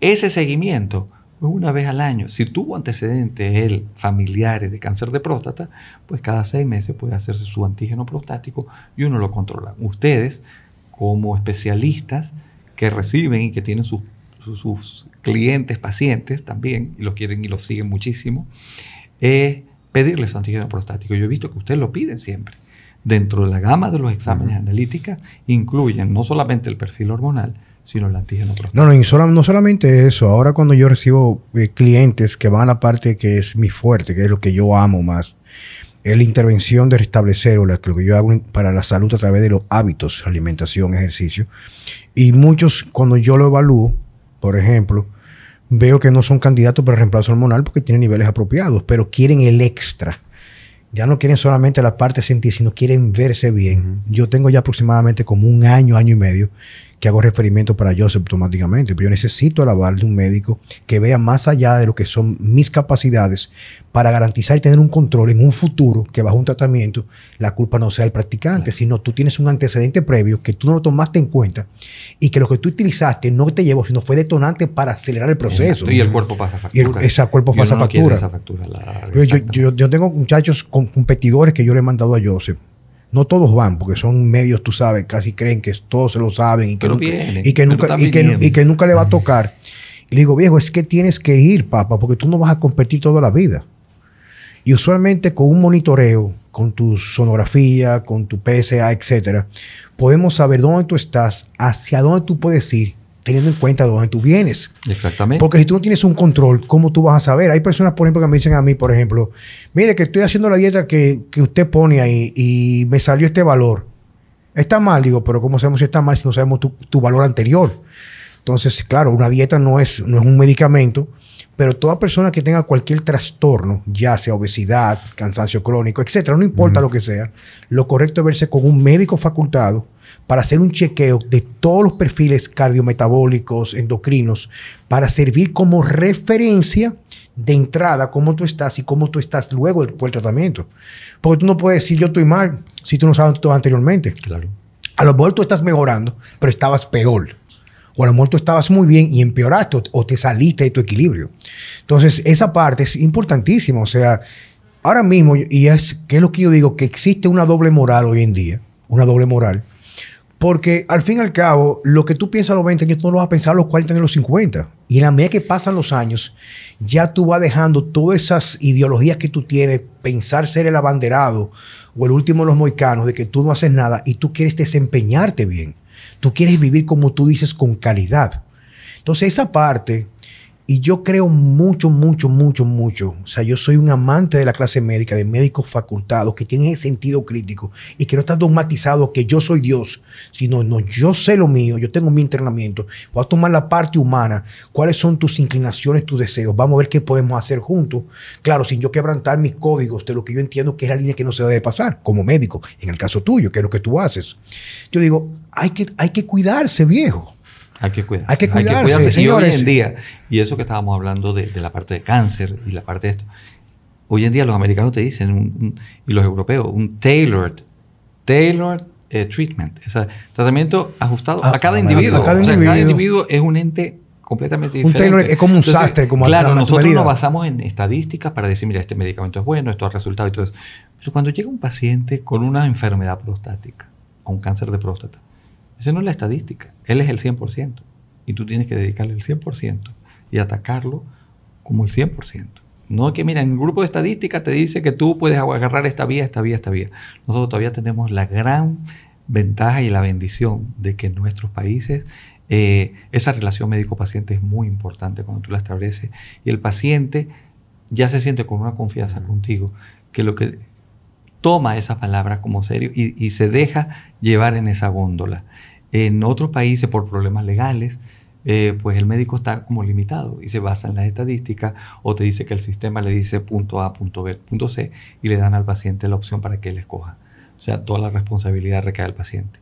ese seguimiento una vez al año. Si tuvo antecedentes él familiares de cáncer de próstata, pues cada seis meses puede hacerse su antígeno prostático y uno lo controla. Ustedes, como especialistas que reciben y que tienen sus, sus, clientes, pacientes también, y lo quieren y lo siguen muchísimo, es pedirle su antígeno prostático. Yo he visto que ustedes lo piden siempre. Dentro de la gama de los exámenes analíticos incluyen no solamente el perfil hormonal, sino el antígeno prostático. No, no, no solamente eso. Ahora cuando yo recibo eh, clientes que van a la parte que es mi fuerte, que es lo que yo amo más, es la intervención de restablecer o lo que yo hago para la salud a través de los hábitos, alimentación, ejercicio. Y muchos, cuando yo lo evalúo, por ejemplo, veo que no son candidatos para reemplazo hormonal porque tienen niveles apropiados, pero quieren el extra. Ya no quieren solamente la parte sentir, sino quieren verse bien. Yo tengo ya aproximadamente como un año, año y medio que hago referimiento para Joseph automáticamente, pero yo necesito el aval de un médico que vea más allá de lo que son mis capacidades para garantizar y tener un control en un futuro que bajo un tratamiento la culpa no sea el practicante, sino tú tienes un antecedente previo que tú no lo tomaste en cuenta y que lo que tú utilizaste no te llevó, sino fue detonante para acelerar el proceso. Y el cuerpo pasa factura. Ese cuerpo pasa factura. yo, yo, tengo muchachos competidores que yo le he mandado a Joseph no todos van, porque son medios, tú sabes, casi creen que todos se lo saben y que, nunca, y que, nunca, y que, nunca le va a tocar. Y le digo, viejo, es que tienes que ir, papá, porque tú no vas a competir toda la vida. Y usualmente con un monitoreo con tu sonografía, con tu PSA, etcétera, podemos saber dónde tú estás, hacia dónde tú puedes ir, teniendo en cuenta dónde tú vienes. Exactamente. Porque si tú no tienes un control, ¿cómo tú vas a saber? Hay personas, por ejemplo, que me dicen a mí, por ejemplo, mire que estoy haciendo la dieta que, usted pone ahí y me salió este valor. Está mal, digo, pero ¿cómo sabemos si está mal si no sabemos tu, tu valor anterior? Entonces, claro, una dieta no es, no es un medicamento, pero toda persona que tenga cualquier trastorno, ya sea obesidad, cansancio crónico, etcétera, no importa lo que sea, lo correcto es verse con un médico facultado para hacer un chequeo de todos los perfiles cardiometabólicos, endocrinos, para servir como referencia de entrada cómo tú estás y cómo tú estás luego del, del tratamiento. Porque tú no puedes decir yo estoy mal si tú no sabes todo anteriormente. Claro. A lo mejor tú estás mejorando, pero estabas peor o a lo mejor tú estabas muy bien y empeoraste o te saliste de tu equilibrio. Entonces, esa parte es importantísima. O sea, ahora mismo, y es que es lo que yo digo, que existe una doble moral hoy en día, una doble moral, porque al fin y al cabo, lo que tú piensas a los 20 años, tú no lo vas a pensar a los 40 ni a los 50. Y en la medida que pasan los años, ya tú vas dejando todas esas ideologías que tú tienes, pensar ser el abanderado o el último de los moicanos, de que tú no haces nada y tú quieres desempeñarte bien. Tú quieres vivir como tú dices, con calidad. Entonces esa parte, y yo creo mucho, mucho, mucho, mucho. O sea, yo soy un amante de la clase médica, de médicos facultados que tienen ese sentido crítico y que no están dogmatizados que yo soy Dios, sino, no, yo sé lo mío, yo tengo mi entrenamiento, voy a tomar la parte humana, cuáles son tus inclinaciones, tus deseos, vamos a ver qué podemos hacer juntos. Claro, sin yo quebrantar mis códigos de lo que yo entiendo que es la línea que no se debe pasar como médico, en el caso tuyo, que es lo que tú haces. Yo digo, hay que, hay que cuidarse, viejo. Hay que cuidarse. Hay que cuidarse, Y hoy en día, y eso que estábamos hablando de, la parte de cáncer y la parte de esto, hoy en día los americanos te dicen, y los europeos, un tailored, tailored eh, treatment. O sea, tratamiento ajustado a, cada individuo. cada, individuo. es un ente completamente diferente. Un tailored es como un sastre, como Claro, nosotros nos basamos en estadísticas para decir, mira, este medicamento es bueno, esto ha resultado y todo eso. Pero cuando llega un paciente con una enfermedad prostática, o un cáncer de próstata, esa no es la estadística. Él es el 100%. Y tú tienes que dedicarle el 100% y atacarlo como el 100%. No que, mira, en el grupo de estadística te dice que tú puedes agarrar esta vía, esta vía, esta vía. Nosotros todavía tenemos la gran ventaja y la bendición de que en nuestros países eh, esa relación médico-paciente es muy importante cuando tú la estableces y el paciente ya se siente con una confianza contigo que lo que toma esa palabra como serio y, y se deja llevar en esa góndola. En otros países, por problemas legales, eh, pues el médico está como limitado y se basa en las estadísticas o te dice que el sistema le dice punto A, punto B, punto C y le dan al paciente la opción para que él escoja. O sea, toda la responsabilidad recae al paciente.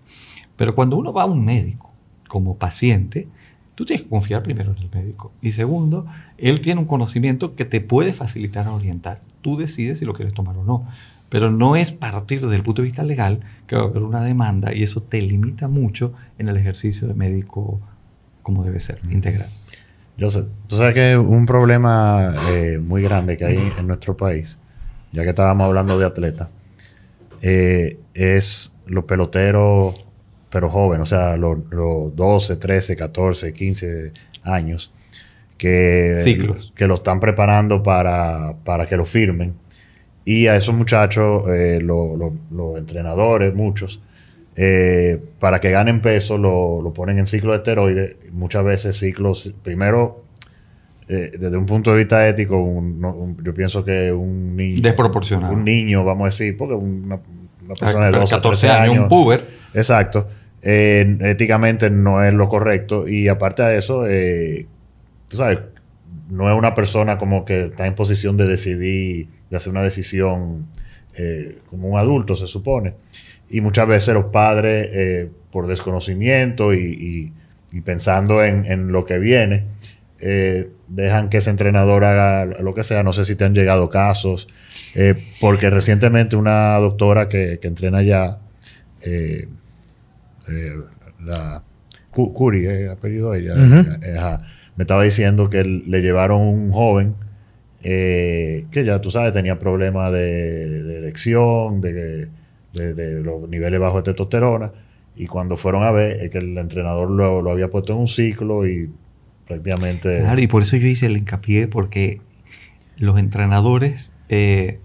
Pero cuando uno va a un médico como paciente, tú tienes que confiar primero en el médico. Y segundo, él tiene un conocimiento que te puede facilitar a orientar. Tú decides si lo quieres tomar o no. Pero no es partir desde el punto de vista legal que va a haber una demanda y eso te limita mucho en el ejercicio de médico como debe ser, integral. Yo sé, tú sabes que un problema eh, muy grande que hay en nuestro país, ya que estábamos hablando de atletas, eh, es los peloteros, pero jóvenes, o sea, los, 12, 13, 14, 15 años, que, que lo están preparando para, para que lo firmen y a esos muchachos, eh, los entrenadores, muchos, eh, para que ganen peso, lo, ponen en ciclo de esteroides. Muchas veces ciclos, primero, eh, desde un punto de vista ético, yo pienso que un niño... Desproporcionado. Un niño, vamos a decir, porque una, persona de 12, 14 años, un puber. Exacto. éticamente no es lo correcto. Y aparte de eso, tú sabes, no es una persona como que está en posición de decidir de hacer una decisión eh, como un adulto, se supone. Y muchas veces los padres, eh, por desconocimiento y, pensando en, lo que viene, eh, dejan que ese entrenador haga lo que sea. No sé si te han llegado casos, porque recientemente una doctora que, entrena ya, la Curi, apellido ella, me estaba diciendo que le llevaron un joven eh, que ya tú sabes, tenía problemas de, erección, de, los niveles bajos de testosterona. Y cuando fueron a ver, es que el entrenador lo, lo había puesto en un ciclo y prácticamente... Claro, y por eso yo hice el hincapié, porque los entrenadores eh,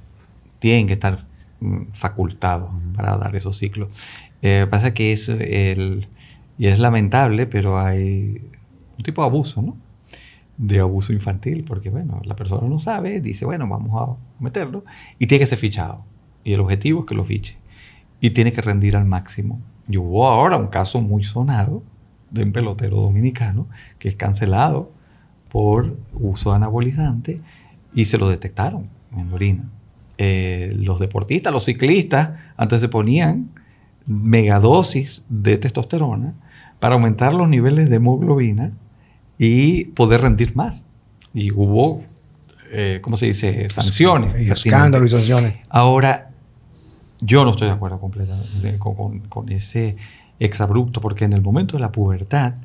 tienen que estar mm, facultados para dar esos ciclos. Eh, pasa que es el, y es lamentable, pero hay un tipo de abuso, ¿no? De abuso infantil, porque bueno, la persona no sabe, dice, bueno, vamos a meterlo, y tiene que ser fichado. Y el objetivo es que lo fiche. Y tiene que rendir al máximo. Y ahora un caso muy sonado de un pelotero dominicano que es cancelado por uso anabolizante y se lo detectaron en orina. Eh, los deportistas, los ciclistas, antes se ponían megadosis de testosterona para aumentar los niveles de hemoglobina y poder rendir más. Y hubo, eh, ¿cómo se dice? Sanciones. Y escándalos y sanciones. Ahora, yo no estoy de acuerdo completamente con, con ese exabrupto, porque en el momento de la pubertad,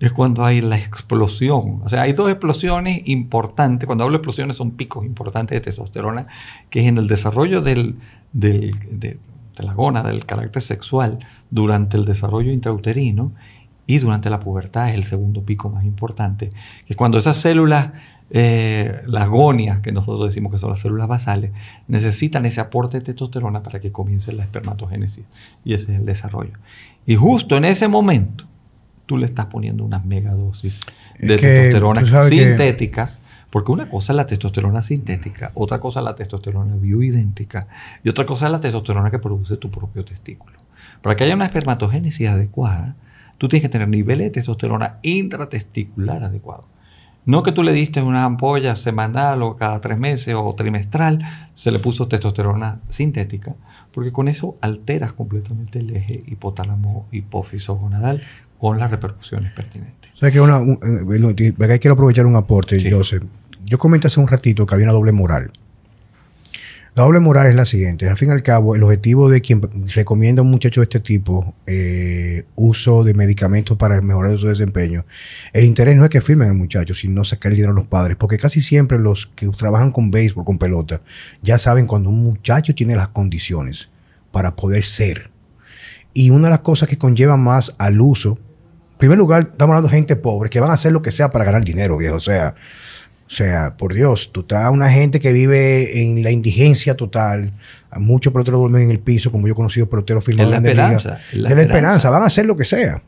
es cuando hay la explosión. O sea, hay dos explosiones importantes. Cuando hablo de explosiones son picos importantes de testosterona, que es en el desarrollo del, de, la gona, del carácter sexual, durante el desarrollo intrauterino y durante la pubertad es el segundo pico más importante, que es cuando esas células, eh, las gonias, que nosotros decimos que son las células basales, necesitan ese aporte de testosterona para que comience la espermatogénesis. Y ese es el desarrollo. Y justo en ese momento, tú le estás poniendo unas megadosis de testosterona sintéticas. Porque una cosa es la testosterona sintética, otra cosa es la testosterona bioidéntica y otra cosa es la testosterona que produce tu propio testículo. Para que haya una espermatogénesis adecuada, tú tienes que tener niveles de testosterona intratesticular adecuados. No que tú le diste una ampolla semanal o cada tres meses o trimestral, se le puso testosterona sintética, porque con eso alteras completamente el eje hipotálamo hipófiso gonadal con las repercusiones pertinentes. O sea que una, eh, quiero aprovechar un aporte, Joseph. Yo comenté hace un ratito que había una doble moral. La doble moral es la siguiente. Al fin y al cabo, el objetivo de quien recomienda a un muchacho de este tipo eh, uso de medicamentos para mejorar su desempeño, el interés no es que firmen al muchacho, sino sacar el dinero a los padres. Porque casi siempre los que trabajan con béisbol, con pelota, ya saben cuando un muchacho tiene las condiciones para poder ser. Y una de las cosas que conlleva más al uso en primer lugar, estamos hablando de gente pobre que van a hacer lo que sea para ganar dinero, viejo. O sea, o sea, por Dios, tú estás una gente que vive en la indigencia total. Muchos peloteros duermen en el piso, como yo he conocido peloteros firmados en la esperanza. de la esperanza. Van a hacer lo que sea.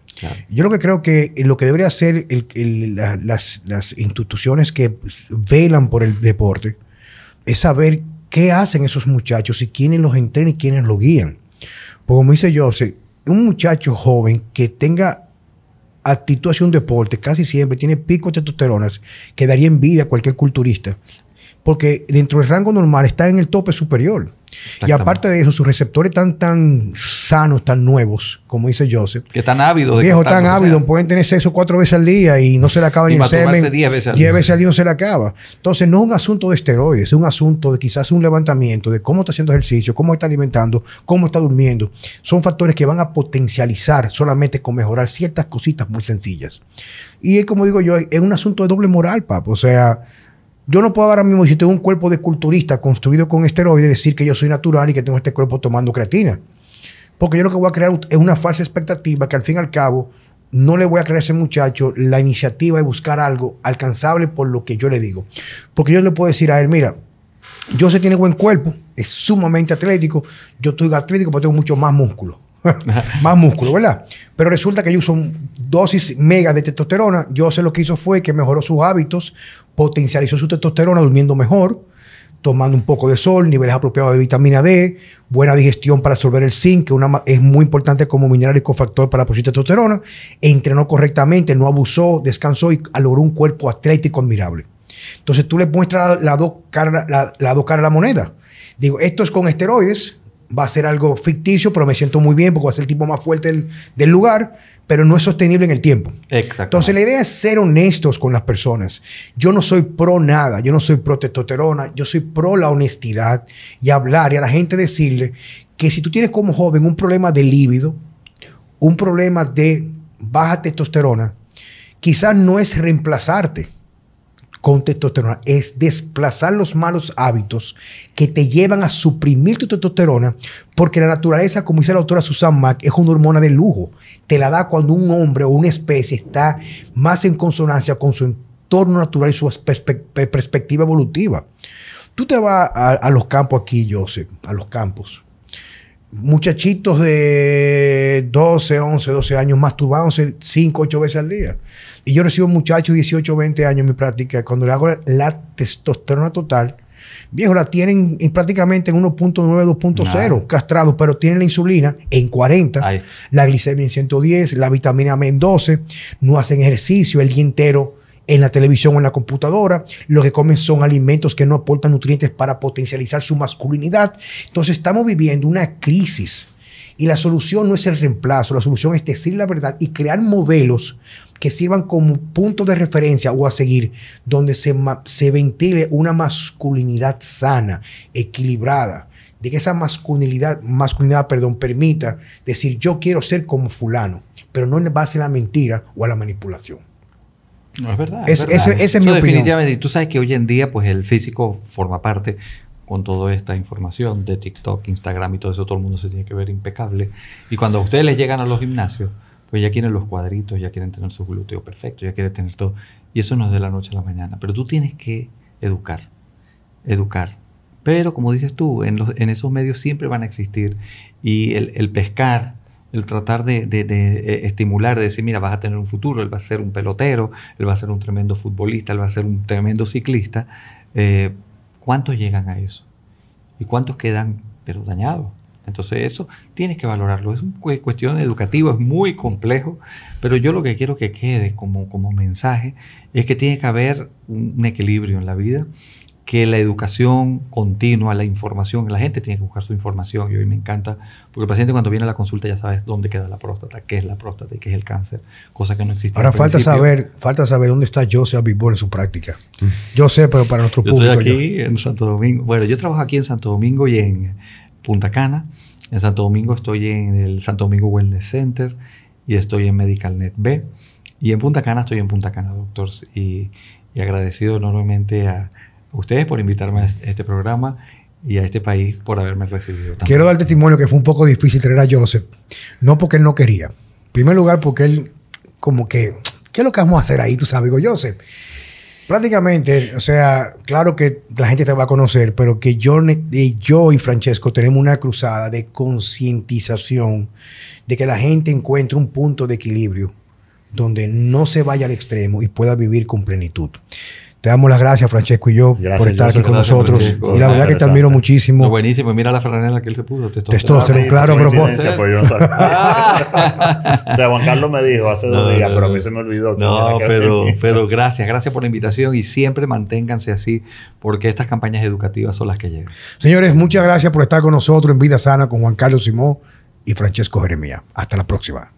Yo lo que creo que lo que debería hacer las, las, instituciones que velan por el deporte es saber qué hacen esos muchachos y quiénes los entrenan y quiénes los guían. Porque como dice José, un muchacho joven que tenga actitud hacia un deporte casi siempre tiene picos de testosteronas que daría envidia a cualquier culturista. Porque dentro del rango normal está en el tope superior. Y aparte de eso, sus receptores están tan sanos, tan nuevos, como dice Joseph. Que están ávidos de Viejo, tan ávidos, pueden tener sexo cuatro veces al día y no se le acaba ni el semen. Diez veces al día. veces al día no se le acaba. Entonces, no es un asunto de esteroides, es un asunto de quizás un levantamiento de cómo está haciendo ejercicio, cómo está alimentando, cómo está durmiendo. Son factores que van a potencializar solamente con mejorar ciertas cositas muy sencillas. Y como digo yo, es un asunto de doble moral, papo. O sea, yo no puedo ahora mismo, si tengo un cuerpo de culturista construido con esteroides, decir que yo soy natural y que tengo este cuerpo tomando creatina. Porque yo lo que voy a crear es una falsa expectativa que al fin y al cabo no le voy a crear a ese muchacho la iniciativa de buscar algo alcanzable por lo que yo le digo. Porque yo le puedo decir a él, mira, yo sé tiene buen cuerpo, es sumamente atlético, yo estoy atlético pero tengo mucho más músculo. más músculo, ¿verdad? Pero resulta que yo uso dosis mega de testosterona. Yo sé lo que hizo fue que mejoró sus hábitos, potencializó su testosterona durmiendo mejor, tomando un poco de sol, niveles apropiados de vitamina D, buena digestión para absorber el zinc, que es muy importante como mineral y cofactor para producir testosterona. entrenó correctamente, no abusó, descansó y logró un cuerpo atlético admirable. Entonces tú le muestras la, dos caras la, la caras de la moneda. Digo, esto es con esteroides, va a ser algo ficticio, pero me siento muy bien porque va a ser el tipo más fuerte del, lugar, pero no es sostenible en el tiempo. Exacto. Entonces la idea es ser honestos con las personas. Yo no soy pro nada, yo no soy pro testosterona, yo soy pro la honestidad y hablar y a la gente decirle que si tú tienes como joven un problema de líbido, un problema de baja testosterona, quizás no es reemplazarte con testosterona es desplazar los malos hábitos que te llevan a suprimir tu testosterona, porque la naturaleza, como dice la doctora Susan Mack, es una hormona de lujo. Te la da cuando un hombre o una especie está más en consonancia con su entorno natural y su perspectiva evolutiva. Tú te vas a, los campos aquí, Joseph, a los campos. Muchachitos de 12, 11, 12 años masturbándose 5, 8 veces al día. Y yo recibo muchachos de 18, 20 años en mi práctica. Cuando le hago la testosterona total, viejo, la tienen prácticamente en 1.9, 2.0 castrados, pero tienen la insulina en 40, la glicemia en 110, la vitamina M en 12, no hacen ejercicio el día entero en la televisión o en la computadora, lo que comen son alimentos que no aportan nutrientes para potencializar su masculinidad. Entonces estamos viviendo una crisis y la solución no es el reemplazo, la solución es decir la verdad y crear modelos que sirvan como punto de referencia o a seguir, donde se, se ventile una masculinidad sana, equilibrada, de que esa masculinidad, masculinidad perdón, permita decir yo quiero ser como fulano, pero no en base a la mentira o a la manipulación. No, es verdad. Es, Ese, es mi definitivamente, y tú sabes que hoy en día pues el físico forma parte con toda esta información de TikTok, Instagram y todo eso, todo el mundo se tiene que ver impecable. Y cuando a ustedes les llegan a los gimnasios, pues ya quieren los cuadritos, ya quieren tener su glúteo perfecto, ya quieren tener todo. Y eso no es de la noche a la mañana. Pero tú tienes que educar, educar. Pero como dices tú, en esos medios siempre van a existir. Y el, pescar, el tratar de, eh, estimular, de decir, mira, vas a tener un futuro, él va a ser un pelotero, él va a ser un tremendo futbolista, él va a ser un tremendo ciclista. Eh, ¿Cuántos llegan a eso? ¿Y cuántos quedan, pero dañados? Entonces eso tienes que valorarlo. Es una cuestión educativa, es muy complejo, pero yo lo que quiero que quede como, como mensaje es que tiene que haber un equilibrio en la vida que la educación continua, la información, la gente tiene que buscar su información y hoy me encanta, porque el paciente cuando viene a la consulta ya sabes dónde queda la próstata, qué es la próstata y qué es el cáncer, cosa que no existe. Ahora falta saber, falta saber dónde está Joseph Bibor en su práctica. Yo sé, pero para nuestro yo público. Estoy aquí en Santo Domingo. Bueno, yo trabajo aquí en Santo Domingo y en Punta Cana. En Santo Domingo estoy en el Santo Domingo Wellness Center y estoy en MedicalNet B. Y en Punta Cana estoy en Punta Cana Doctors. Y, agradecido enormemente a ustedes por invitarme a este programa y a este país por haberme recibido. Quiero dar testimonio que fue un poco difícil traer a Joseph, no porque él no quería. En primer lugar, porque él, como que, ¿qué es lo que vamos a hacer ahí? Tú sabes, digo, Joseph. Prácticamente, o sea, claro que la gente te va a conocer, pero que yo, yo y Francesco tenemos una cruzada de concientización de que la gente encuentre un punto de equilibrio donde no se vaya al extremo y pueda vivir con plenitud. Te damos las gracias, Francesco y yo, por estar aquí con nosotros. Y la verdad que te admiro muchísimo. buenísimo. Mira la franela que él se puso. Testosterona, claro, pero... Pues, yo no o sea, Juan Carlos me dijo hace dos días, pero a mí se me olvidó. No, pero, pero gracias. Gracias por la invitación y siempre manténganse así porque estas campañas educativas son las que llegan. Señores, muchas gracias por estar con nosotros en Vida Sana con Juan Carlos Simón y Francesco Jeremía. Hasta la próxima.